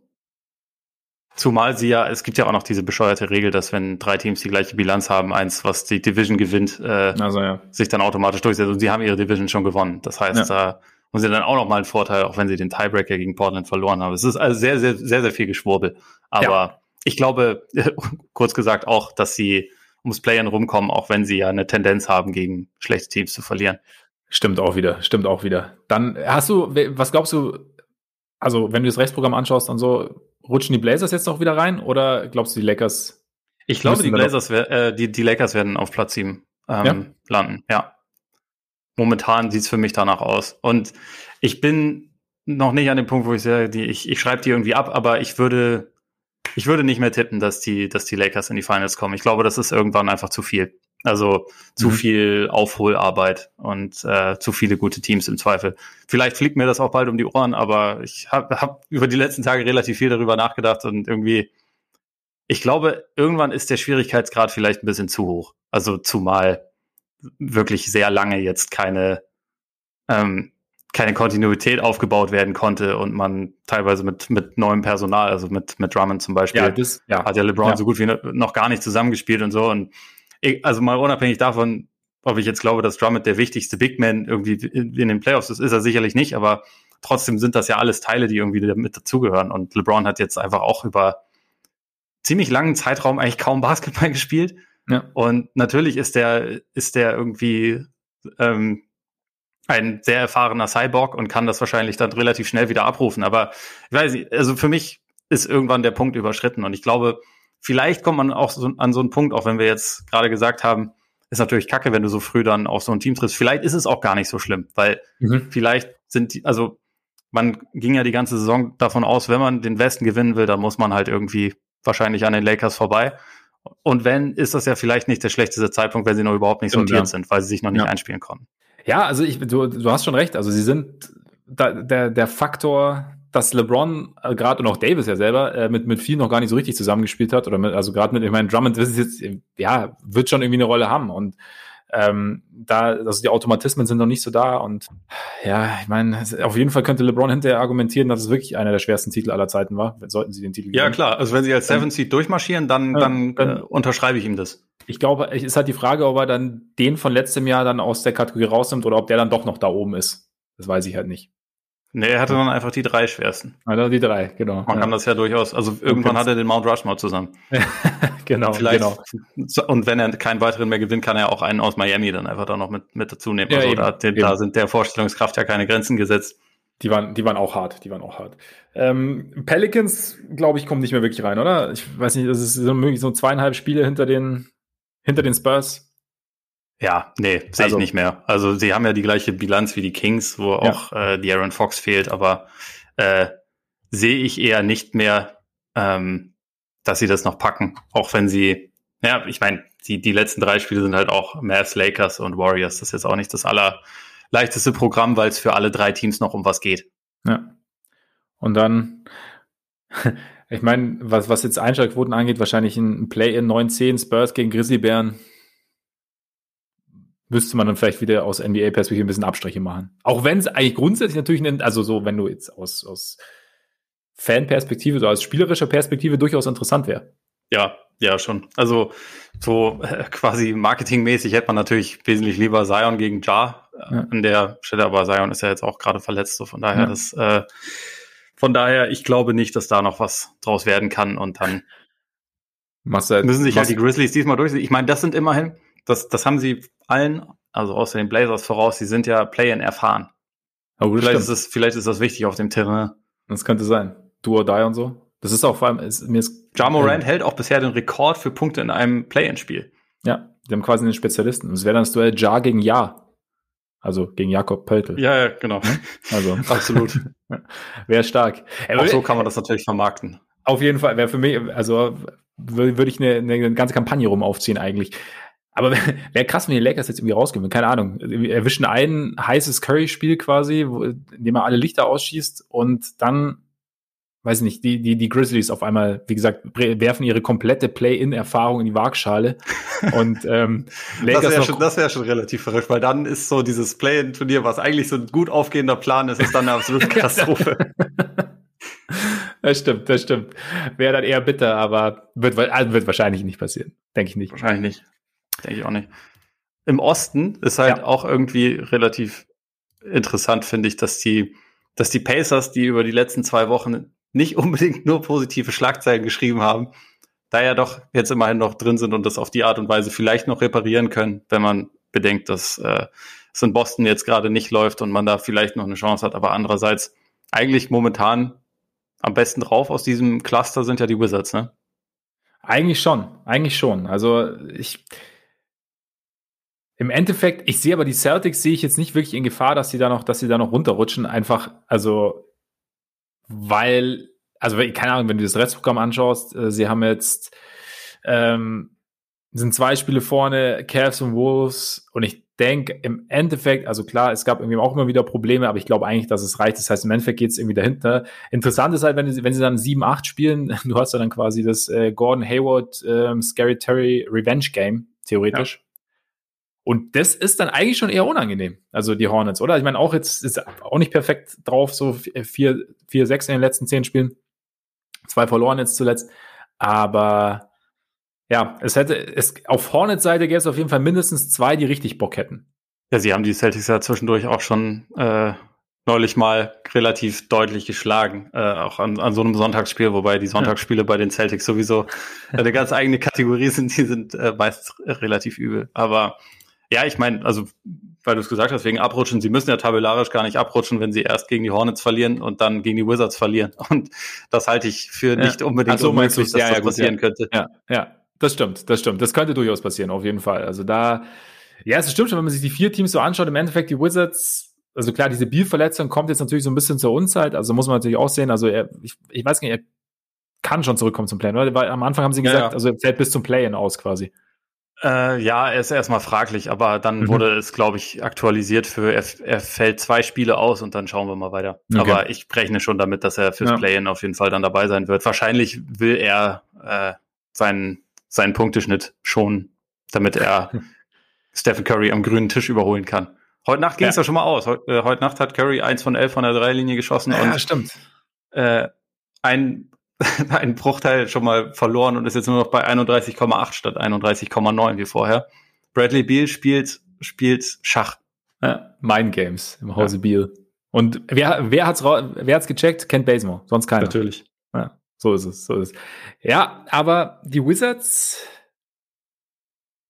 Zumal sie ja, es gibt ja auch noch diese bescheuerte Regel, dass wenn drei Teams die gleiche Bilanz haben, eins, was die Division gewinnt, äh, also, ja. sich dann automatisch durchsetzt. Und sie haben ihre Division schon gewonnen. Das heißt, ja. da haben sie dann auch noch mal einen Vorteil, auch wenn sie den Tiebreaker gegen Portland verloren haben. Es ist also sehr, sehr, sehr, sehr viel Geschwurbel. Aber ja. ich glaube, kurz gesagt auch, dass sie ums Playen rumkommen, auch wenn sie ja eine Tendenz haben, gegen schlechte Teams zu verlieren. Stimmt auch wieder, stimmt auch wieder. Dann hast du, was glaubst du, also wenn du das Rechtsprogramm anschaust und so, Rutschen die Blazers jetzt noch wieder rein oder glaubst du, die Lakers? Ich glaube, die Blazers, äh, die, die Lakers werden auf Platz 7 ähm, ja? landen, ja. Momentan sieht's für mich danach aus. Und ich bin noch nicht an dem Punkt, wo ich sage, die, ich, ich schreibe die irgendwie ab, aber ich würde, ich würde nicht mehr tippen, dass die, dass die Lakers in die Finals kommen. Ich glaube, das ist irgendwann einfach zu viel. Also zu mhm. viel Aufholarbeit und äh, zu viele gute Teams im Zweifel. Vielleicht fliegt mir das auch bald um die Ohren, aber ich habe hab über die letzten Tage relativ viel darüber nachgedacht und irgendwie, ich glaube, irgendwann ist der Schwierigkeitsgrad vielleicht ein bisschen zu hoch. Also zumal wirklich sehr lange jetzt keine, ähm, keine Kontinuität aufgebaut werden konnte und man teilweise mit, mit neuem Personal, also mit, mit Drummond zum Beispiel, ja, das, ja. hat ja LeBron ja. so gut wie noch gar nicht zusammengespielt und so und also mal unabhängig davon, ob ich jetzt glaube, dass Drummond der wichtigste Big Man irgendwie in, den Playoffs ist, ist er sicherlich nicht, aber trotzdem sind das ja alles Teile, die irgendwie mit dazugehören. Und LeBron hat jetzt einfach auch über ziemlich langen Zeitraum eigentlich kaum Basketball gespielt. Ja. Und natürlich ist der, ist der irgendwie ähm, ein sehr erfahrener Cyborg und kann das wahrscheinlich dann relativ schnell wieder abrufen. Aber ich weiß nicht, also für mich ist irgendwann der Punkt überschritten. Und ich glaube, vielleicht kommt man auch so, an so einen Punkt, auch wenn wir jetzt gerade gesagt haben, ist natürlich kacke, wenn du so früh dann auf so ein Team triffst. Vielleicht ist es auch gar nicht so schlimm, weil mhm. vielleicht sind die, also man ging ja die ganze Saison davon aus, wenn man den Westen gewinnen will, dann muss man halt irgendwie wahrscheinlich an den Lakers vorbei. Und wenn, ist das ja vielleicht nicht der schlechteste Zeitpunkt, wenn sie noch überhaupt nicht sortiert ja. sind, weil sie sich noch nicht ja. einspielen konnten. Ja, also ich, du, du hast schon recht. Also sie sind da, der, der Faktor dass LeBron äh, gerade und auch Davis ja selber äh, mit mit viel noch gar nicht so richtig zusammengespielt hat oder mit also gerade mit ich meine Drummond das ist jetzt ja wird schon irgendwie eine Rolle haben und ähm, da also die Automatismen sind noch nicht so da und ja ich meine auf jeden Fall könnte LeBron hinterher argumentieren dass es wirklich einer der schwersten Titel aller Zeiten war sollten sie den Titel ja klar also wenn sie als Seven Seed durchmarschieren dann dann, dann äh, unterschreibe ich ihm das. Ich glaube es ist halt die Frage ob er dann den von letztem Jahr dann aus der Kategorie rausnimmt oder ob der dann doch noch da oben ist. Das weiß ich halt nicht Nee, er hatte dann einfach die drei schwersten. Also die drei, genau. Man ja. kann das ja durchaus, also irgendwann hat er den Mount Rushmore zusammen. genau, Vielleicht, genau. Und wenn er keinen weiteren mehr gewinnt, kann er auch einen aus Miami dann einfach da noch mit, mit dazu nehmen. Ja, also eben, da, den, da, sind der Vorstellungskraft ja keine Grenzen gesetzt. Die waren, die waren auch hart, die waren auch hart. Ähm, Pelicans, glaube ich, kommen nicht mehr wirklich rein, oder? Ich weiß nicht, das ist so so zweieinhalb Spiele hinter den, hinter den Spurs. Ja, nee, sehe also, ich nicht mehr. Also sie haben ja die gleiche Bilanz wie die Kings, wo ja. auch äh, die Aaron Fox fehlt, aber äh, sehe ich eher nicht mehr, ähm, dass sie das noch packen, auch wenn sie, ja, ich meine, die, die letzten drei Spiele sind halt auch Mavs, Lakers und Warriors. Das ist jetzt auch nicht das allerleichteste Programm, weil es für alle drei Teams noch um was geht. Ja. Und dann, ich meine, was, was jetzt Einschaltquoten angeht, wahrscheinlich ein Play in 9-10 Spurs gegen Grizzly Bären müsste man dann vielleicht wieder aus NBA-Perspektive ein bisschen Abstriche machen. Auch wenn es eigentlich grundsätzlich natürlich, also so, wenn du jetzt aus, aus Fan-Perspektive, so aus spielerischer Perspektive durchaus interessant wäre. Ja, ja, schon. Also so äh, quasi marketingmäßig hätte man natürlich wesentlich lieber Zion gegen Ja, äh, ja. an der Stelle, aber Zion ist ja jetzt auch gerade verletzt, so von daher, ja. das, äh, von daher, ich glaube nicht, dass da noch was draus werden kann und dann halt, müssen sich halt die Grizzlies diesmal durchsetzen. Ich meine, das sind immerhin, das, das haben sie allen, also außer den Blazers voraus, sie sind ja Play-in erfahren. Oh, vielleicht, ist es, vielleicht ist das wichtig auf dem Terrain. Das könnte sein. Do or die und so. Das ist auch vor allem, ist, mir ist. Ja Morant äh, hält auch bisher den Rekord für Punkte in einem Play-In-Spiel. Ja, die haben quasi einen Spezialisten. Das wäre dann das Duell Ja gegen Ja. Also gegen Jakob Pöltl. Ja, ja, genau. Also absolut. wäre stark. Auch so kann man das natürlich vermarkten. Auf jeden Fall wäre für mich, also würde ich eine, eine ganze Kampagne rum aufziehen eigentlich. Aber wäre wär krass, wenn die Lakers jetzt irgendwie rausgehen. Keine Ahnung. Erwischen ein heißes Curry-Spiel quasi, wo, in dem er alle Lichter ausschießt und dann weiß nicht, die, die, die Grizzlies auf einmal, wie gesagt, werfen ihre komplette Play-In-Erfahrung in die Waagschale. Und ähm, Lakers das wäre schon, das wär schon relativ verrückt, weil dann ist so dieses Play-In-Turnier, was eigentlich so ein gut aufgehender Plan ist, ist dann eine absolute Katastrophe. das stimmt, das stimmt. Wäre dann eher bitter, aber wird, also wird wahrscheinlich nicht passieren. Denke ich nicht. Wahrscheinlich nicht. Denke ich auch nicht. Im Osten ist halt ja. auch irgendwie relativ interessant, finde ich, dass die, dass die Pacers, die über die letzten zwei Wochen nicht unbedingt nur positive Schlagzeilen geschrieben haben, da ja doch jetzt immerhin noch drin sind und das auf die Art und Weise vielleicht noch reparieren können, wenn man bedenkt, dass äh, es in Boston jetzt gerade nicht läuft und man da vielleicht noch eine Chance hat. Aber andererseits eigentlich momentan am besten drauf aus diesem Cluster sind ja die Wizards, ne? Eigentlich schon, eigentlich schon. Also ich im Endeffekt, ich sehe aber die Celtics sehe ich jetzt nicht wirklich in Gefahr, dass sie da noch, dass sie da noch runterrutschen. Einfach, also weil, also keine Ahnung, wenn du das Restprogramm anschaust, äh, sie haben jetzt ähm, sind zwei Spiele vorne, Cavs und Wolves und ich denke im Endeffekt, also klar, es gab irgendwie auch immer wieder Probleme, aber ich glaube eigentlich, dass es reicht. Das heißt, im Endeffekt geht es irgendwie dahinter. Interessant ist halt, wenn, wenn sie dann 7-8 spielen, du hast ja dann quasi das äh, Gordon Hayward ähm, Scary Terry Revenge Game, theoretisch. Und das ist dann eigentlich schon eher unangenehm. Also die Hornets, oder? Ich meine, auch jetzt ist auch nicht perfekt drauf, so 4, 4, 6 in den letzten 10 Spielen. Zwei verloren jetzt zuletzt. Aber ja, es hätte, es, auf Hornets Seite gäbe es auf jeden Fall mindestens zwei, die richtig Bock hätten. Ja, sie haben die Celtics ja zwischendurch auch schon äh, neulich mal relativ deutlich geschlagen, äh, auch an, an so einem Sonntagsspiel, wobei die Sonntagsspiele ja. bei den Celtics sowieso eine ganz eigene Kategorie sind, die sind äh, meist relativ übel. Aber ja, ich meine, also weil du es gesagt hast, wegen Abrutschen, sie müssen ja tabellarisch gar nicht abrutschen, wenn sie erst gegen die Hornets verlieren und dann gegen die Wizards verlieren. Und das halte ich für ja. nicht unbedingt so, unmöglich, dass ja, das ja, passieren gut, könnte. Ja, ja, das stimmt, das stimmt. Das könnte durchaus passieren, auf jeden Fall. Also da, ja, es stimmt schon, wenn man sich die vier Teams so anschaut, im Endeffekt die Wizards, also klar, diese Biel-Verletzung kommt jetzt natürlich so ein bisschen zur Unzeit, also muss man natürlich auch sehen, also er, ich, ich weiß nicht, er kann schon zurückkommen zum Play, oder? Weil am Anfang haben sie gesagt, also er fällt bis zum Play-In aus quasi. Äh, ja, er ist erstmal fraglich, aber dann mhm. wurde es, glaube ich, aktualisiert für, er, er, fällt zwei Spiele aus und dann schauen wir mal weiter. Okay. Aber ich rechne schon damit, dass er fürs ja. Play-In auf jeden Fall dann dabei sein wird. Wahrscheinlich will er äh, seinen, seinen Punkteschnitt schon, damit er Stephen Curry am grünen Tisch überholen kann. Heute Nacht ging es ja. ja. schon mal aus. Heute, äh, heute Nacht hat Curry eins von elf von der Dreilinie geschossen. Ja, und, stimmt. Äh, ein einen Bruchteil schon mal verloren und ist jetzt nur noch bei 31,8 statt 31,9 wie vorher. Bradley Beal spielt, spielt Schach. Ja, Mind Games im Hause ja. Beal. Und wer, wer hat's, wer hat's gecheckt? Kent Bazemore, sonst keiner. Natürlich. Ja, so ist es, so ist es. Ja, aber die Wizards,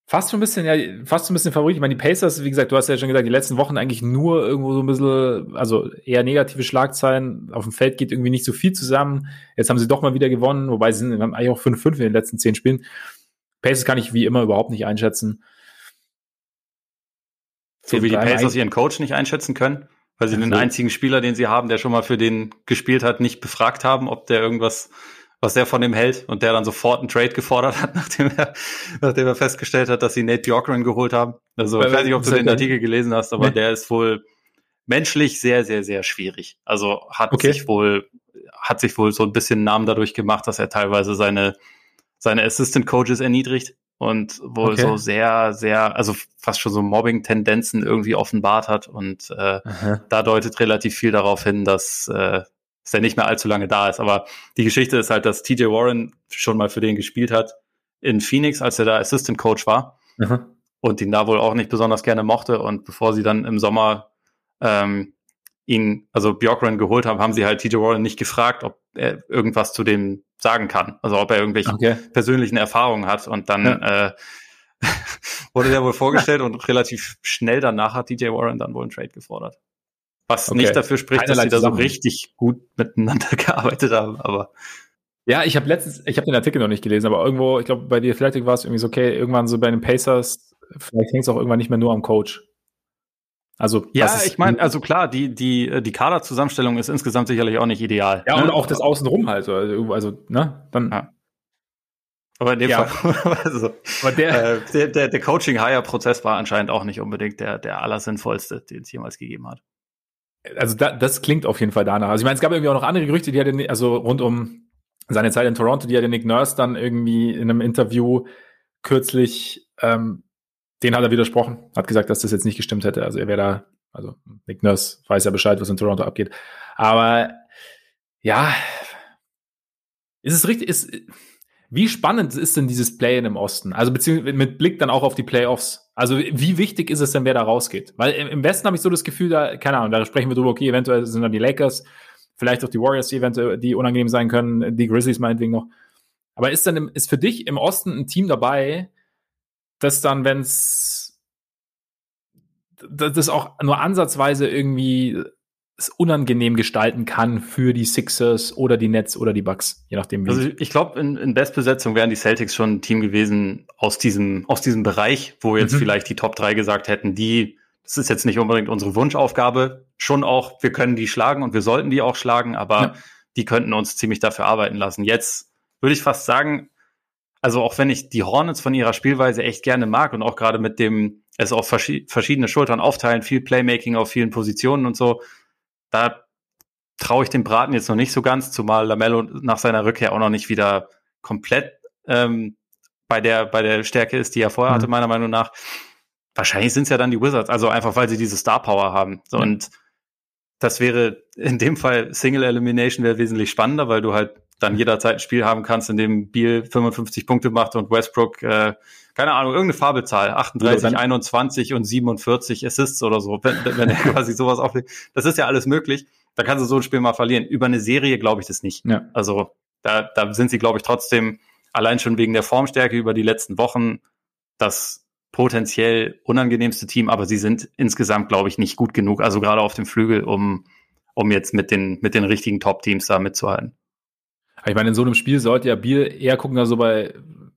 Fast schon ein bisschen, ja, fast schon ein bisschen Favorit. Ich meine, die Pacers, wie gesagt, du hast ja schon gesagt, die letzten Wochen eigentlich nur irgendwo so ein bisschen, also eher negative Schlagzeilen. Auf dem Feld geht irgendwie nicht so viel zusammen. Jetzt haben sie doch mal wieder gewonnen, wobei sie sind, haben eigentlich auch 5-5 in den letzten zehn Spielen. Pacers kann ich wie immer überhaupt nicht einschätzen. So wie die Pacers ihren Coach nicht einschätzen können, weil sie den einzigen Spieler, den sie haben, der schon mal für den gespielt hat, nicht befragt haben, ob der irgendwas was der von dem hält und der dann sofort einen Trade gefordert hat, nachdem er, nachdem er festgestellt hat, dass sie Nate Bjorkgren geholt haben. Also ich weiß nicht, ob du den Artikel gelesen hast, aber nee. der ist wohl menschlich sehr, sehr, sehr schwierig. Also hat okay. sich wohl, hat sich wohl so ein bisschen Namen dadurch gemacht, dass er teilweise seine, seine Assistant Coaches erniedrigt und wohl okay. so sehr, sehr, also fast schon so Mobbing-Tendenzen irgendwie offenbart hat und äh, da deutet relativ viel darauf hin, dass äh, dass er nicht mehr allzu lange da ist. Aber die Geschichte ist halt, dass TJ Warren schon mal für den gespielt hat in Phoenix, als er da Assistant Coach war mhm. und ihn da wohl auch nicht besonders gerne mochte. Und bevor sie dann im Sommer ähm, ihn, also Bjorkren geholt haben, haben sie halt TJ Warren nicht gefragt, ob er irgendwas zu dem sagen kann. Also ob er irgendwelche okay. persönlichen Erfahrungen hat. Und dann ja. äh, wurde der wohl vorgestellt und relativ schnell danach hat TJ Warren dann wohl einen Trade gefordert. Was okay. nicht dafür spricht, Keinerlei dass sie da so richtig gut miteinander gearbeitet haben, aber. Ja, ich habe letztens, ich habe den Artikel noch nicht gelesen, aber irgendwo, ich glaube, bei The Athletic war es irgendwie so, okay, irgendwann so bei den Pacers, vielleicht hängt es auch irgendwann nicht mehr nur am Coach. Also ja, ich meine, also klar, die die die Kaderzusammenstellung ist insgesamt sicherlich auch nicht ideal. Ja ne? und auch das Außenrum halt, also, also ne, dann. Ja. Aber in dem ja. Fall, also, Aber der, äh, der, der, der Coaching-Hire-Prozess war anscheinend auch nicht unbedingt der, der allersinnvollste, den es jemals gegeben hat. Also da, das klingt auf jeden Fall danach. Also ich meine, es gab irgendwie auch noch andere Gerüchte, die hatte, also rund um seine Zeit in Toronto, die hatte Nick Nurse dann irgendwie in einem Interview kürzlich ähm, den hat er widersprochen, hat gesagt, dass das jetzt nicht gestimmt hätte. Also er wäre da, also Nick Nurse weiß ja Bescheid, was in Toronto abgeht. Aber ja, ist es richtig, ist, wie spannend ist denn dieses Play in im Osten? Also beziehungsweise mit Blick dann auch auf die Playoffs. Also wie wichtig ist es denn, wer da rausgeht? Weil im Westen habe ich so das Gefühl, da, keine Ahnung, da sprechen wir drüber, okay, eventuell sind dann die Lakers, vielleicht auch die Warriors, die eventuell, die unangenehm sein können, die Grizzlies meinetwegen noch. Aber ist dann, ist für dich im Osten ein Team dabei, dass dann, wenn es das auch nur ansatzweise irgendwie es unangenehm gestalten kann für die Sixers oder die Nets oder die Bucks, je nachdem. Wie also ich glaube, in, in Bestbesetzung wären die Celtics schon ein Team gewesen aus diesem, aus diesem Bereich, wo jetzt mhm. vielleicht die Top 3 gesagt hätten, die, das ist jetzt nicht unbedingt unsere Wunschaufgabe, schon auch, wir können die schlagen und wir sollten die auch schlagen, aber ja. die könnten uns ziemlich dafür arbeiten lassen. Jetzt würde ich fast sagen, also auch wenn ich die Hornets von ihrer Spielweise echt gerne mag und auch gerade mit dem es auf verschiedene Schultern aufteilen, viel Playmaking auf vielen Positionen und so, da traue ich dem Braten jetzt noch nicht so ganz, zumal Lamello nach seiner Rückkehr auch noch nicht wieder komplett ähm, bei der bei der Stärke ist, die er vorher mhm. hatte, meiner Meinung nach. Wahrscheinlich sind es ja dann die Wizards, also einfach weil sie diese Star Power haben. So, mhm. Und das wäre in dem Fall Single Elimination wäre wesentlich spannender, weil du halt dann jederzeit ein Spiel haben kannst, in dem Biel 55 Punkte macht und Westbrook, äh, keine Ahnung, irgendeine Fabelzahl, 38, ja, 21 und 47 Assists oder so, wenn, wenn er quasi sowas auflegt. Das ist ja alles möglich. Da kannst du so ein Spiel mal verlieren. Über eine Serie glaube ich das nicht. Ja. Also da, da sind sie, glaube ich, trotzdem allein schon wegen der Formstärke über die letzten Wochen das potenziell unangenehmste Team, aber sie sind insgesamt, glaube ich, nicht gut genug, also gerade auf dem Flügel, um, um jetzt mit den, mit den richtigen Top-Teams da mitzuhalten. Ich meine, in so einem Spiel sollte ja Biel eher gucken, dass er so bei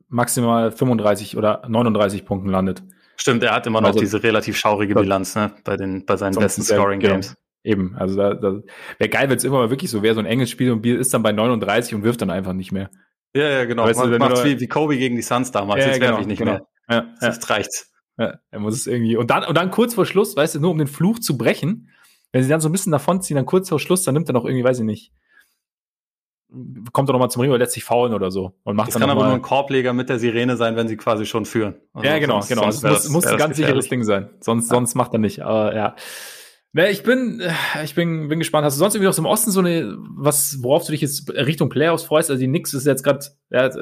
maximal 35 oder 39 Punkten landet. Stimmt, er hat immer noch also, diese relativ schaurige Bilanz ne, bei, den, bei seinen besten Scoring-Games. Genau. Eben, also da, da wäre geil, wenn es immer mal wirklich so wäre, so ein enges Spiel und Biel ist dann bei 39 und wirft dann einfach nicht mehr. Ja, ja, genau. Weißt Man, macht wie, wie Kobe gegen die Suns damals. Ja, Jetzt genau, werfe ich nicht genau. mehr. Ja, das ja. reicht's. Ja, er muss es irgendwie. Und dann, und dann kurz vor Schluss, weißt du, nur um den Fluch zu brechen, wenn sie dann so ein bisschen davonziehen, dann kurz vor Schluss, dann nimmt er noch irgendwie, weiß ich nicht, kommt er nochmal zum Ring oder lässt sich faulen oder so. Und macht das dann kann aber nur ein Korbleger mit der Sirene sein, wenn sie quasi schon führen. Also ja, genau, sonst, genau. Sonst es muss, muss ein ganz sicheres Ding sein. Sonst, ja. sonst macht er nicht. Aber ja. Ne, ich bin, ich bin, bin gespannt. Hast du sonst irgendwie aus dem Osten so eine, was, worauf du dich jetzt Richtung Playoffs freust? Also die Knicks ist jetzt gerade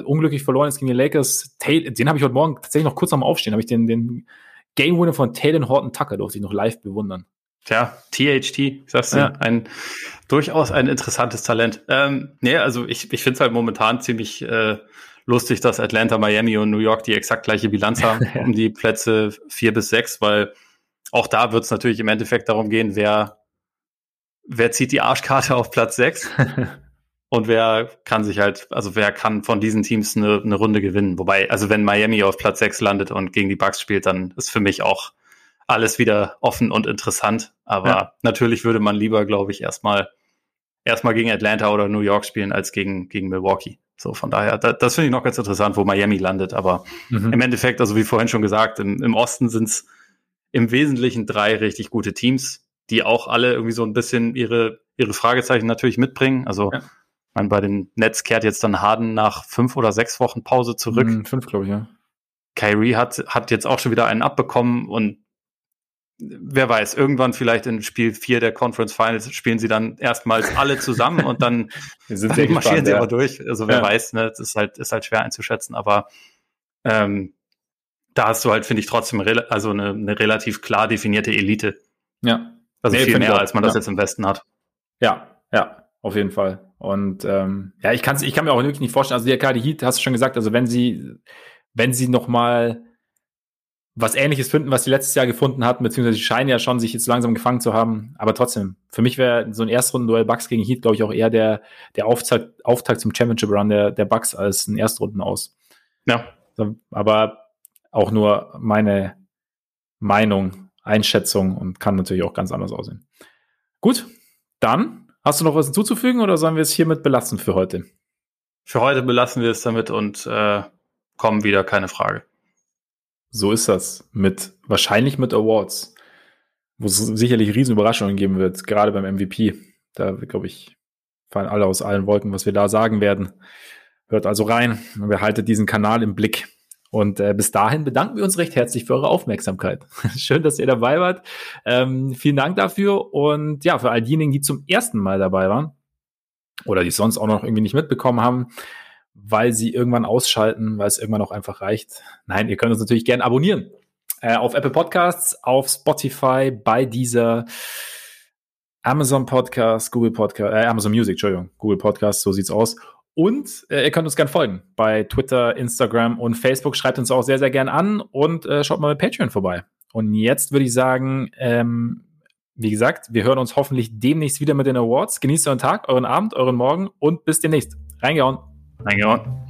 unglücklich verloren jetzt gegen die Lakers. Tate, den habe ich heute Morgen tatsächlich noch kurz am Aufstehen, habe ich den, den Game Winner von Taylor Horton Tucker durfte ich noch live bewundern. Tja, THT, sagst du, ja. ein durchaus ein interessantes Talent. Ähm, nee, also ich, ich finde es halt momentan ziemlich äh, lustig, dass Atlanta, Miami und New York die exakt gleiche Bilanz haben, um die Plätze vier bis sechs, weil auch da wird es natürlich im Endeffekt darum gehen, wer, wer zieht die Arschkarte auf Platz sechs und wer kann sich halt, also wer kann von diesen Teams eine, eine Runde gewinnen. Wobei, also wenn Miami auf Platz sechs landet und gegen die Bucks spielt, dann ist für mich auch alles wieder offen und interessant. Aber ja. natürlich würde man lieber, glaube ich, erstmal erstmal gegen Atlanta oder New York spielen als gegen, gegen Milwaukee. So, von daher, da, das finde ich noch ganz interessant, wo Miami landet. Aber mhm. im Endeffekt, also wie vorhin schon gesagt, im, im Osten sind es im Wesentlichen drei richtig gute Teams, die auch alle irgendwie so ein bisschen ihre, ihre Fragezeichen natürlich mitbringen. Also ja. man, bei den Nets kehrt jetzt dann Harden nach fünf oder sechs Wochen Pause zurück. Mhm, fünf, glaube ich, ja. Kyrie hat, hat jetzt auch schon wieder einen abbekommen und wer weiß, irgendwann vielleicht in Spiel 4 der Conference Finals spielen sie dann erstmals alle zusammen und dann, dann marschieren gespannt, sie ja. aber durch. Also wer ja. weiß, ne, das ist halt, ist halt schwer einzuschätzen, aber ähm, da hast du halt, finde ich, trotzdem also eine, eine relativ klar definierte Elite. Ja. Also nee, viel mehr, als man ja. das jetzt im Westen hat. Ja, ja, auf jeden Fall. Und ähm, ja, ich, kann's, ich kann mir auch wirklich nicht vorstellen, also die KD Heat, hast du schon gesagt, also wenn sie, wenn sie noch mal was ähnliches finden, was sie letztes Jahr gefunden hatten, beziehungsweise sie scheinen ja schon sich jetzt langsam gefangen zu haben. Aber trotzdem, für mich wäre so ein Erstrunden-Duell Bucks gegen Heat, glaube ich, auch eher der, der Auftakt, Auftakt zum Championship-Run der, der Bucks als ein Erstrunden aus. Ja. Aber auch nur meine Meinung, Einschätzung und kann natürlich auch ganz anders aussehen. Gut, dann hast du noch was hinzuzufügen oder sollen wir es hiermit belassen für heute? Für heute belassen wir es damit und äh, kommen wieder, keine Frage. So ist das. Mit, wahrscheinlich mit Awards. Wo es sicherlich riesen Überraschungen geben wird, gerade beim MVP. Da, glaube ich, fallen alle aus allen Wolken, was wir da sagen werden. Hört also rein und behaltet diesen Kanal im Blick. Und äh, bis dahin bedanken wir uns recht herzlich für eure Aufmerksamkeit. Schön, dass ihr dabei wart. Ähm, vielen Dank dafür. Und ja, für all diejenigen, die zum ersten Mal dabei waren oder die sonst auch noch irgendwie nicht mitbekommen haben, weil sie irgendwann ausschalten, weil es irgendwann auch einfach reicht. Nein, ihr könnt uns natürlich gerne abonnieren. Äh, auf Apple Podcasts, auf Spotify, bei dieser Amazon Podcast, Google Podcast, äh, Amazon Music, Entschuldigung, Google Podcast, so sieht's aus. Und äh, ihr könnt uns gerne folgen bei Twitter, Instagram und Facebook. Schreibt uns auch sehr, sehr gern an und äh, schaut mal bei Patreon vorbei. Und jetzt würde ich sagen, ähm, wie gesagt, wir hören uns hoffentlich demnächst wieder mit den Awards. Genießt euren Tag, euren Abend, euren Morgen und bis demnächst. Reingehauen. Reingehauen.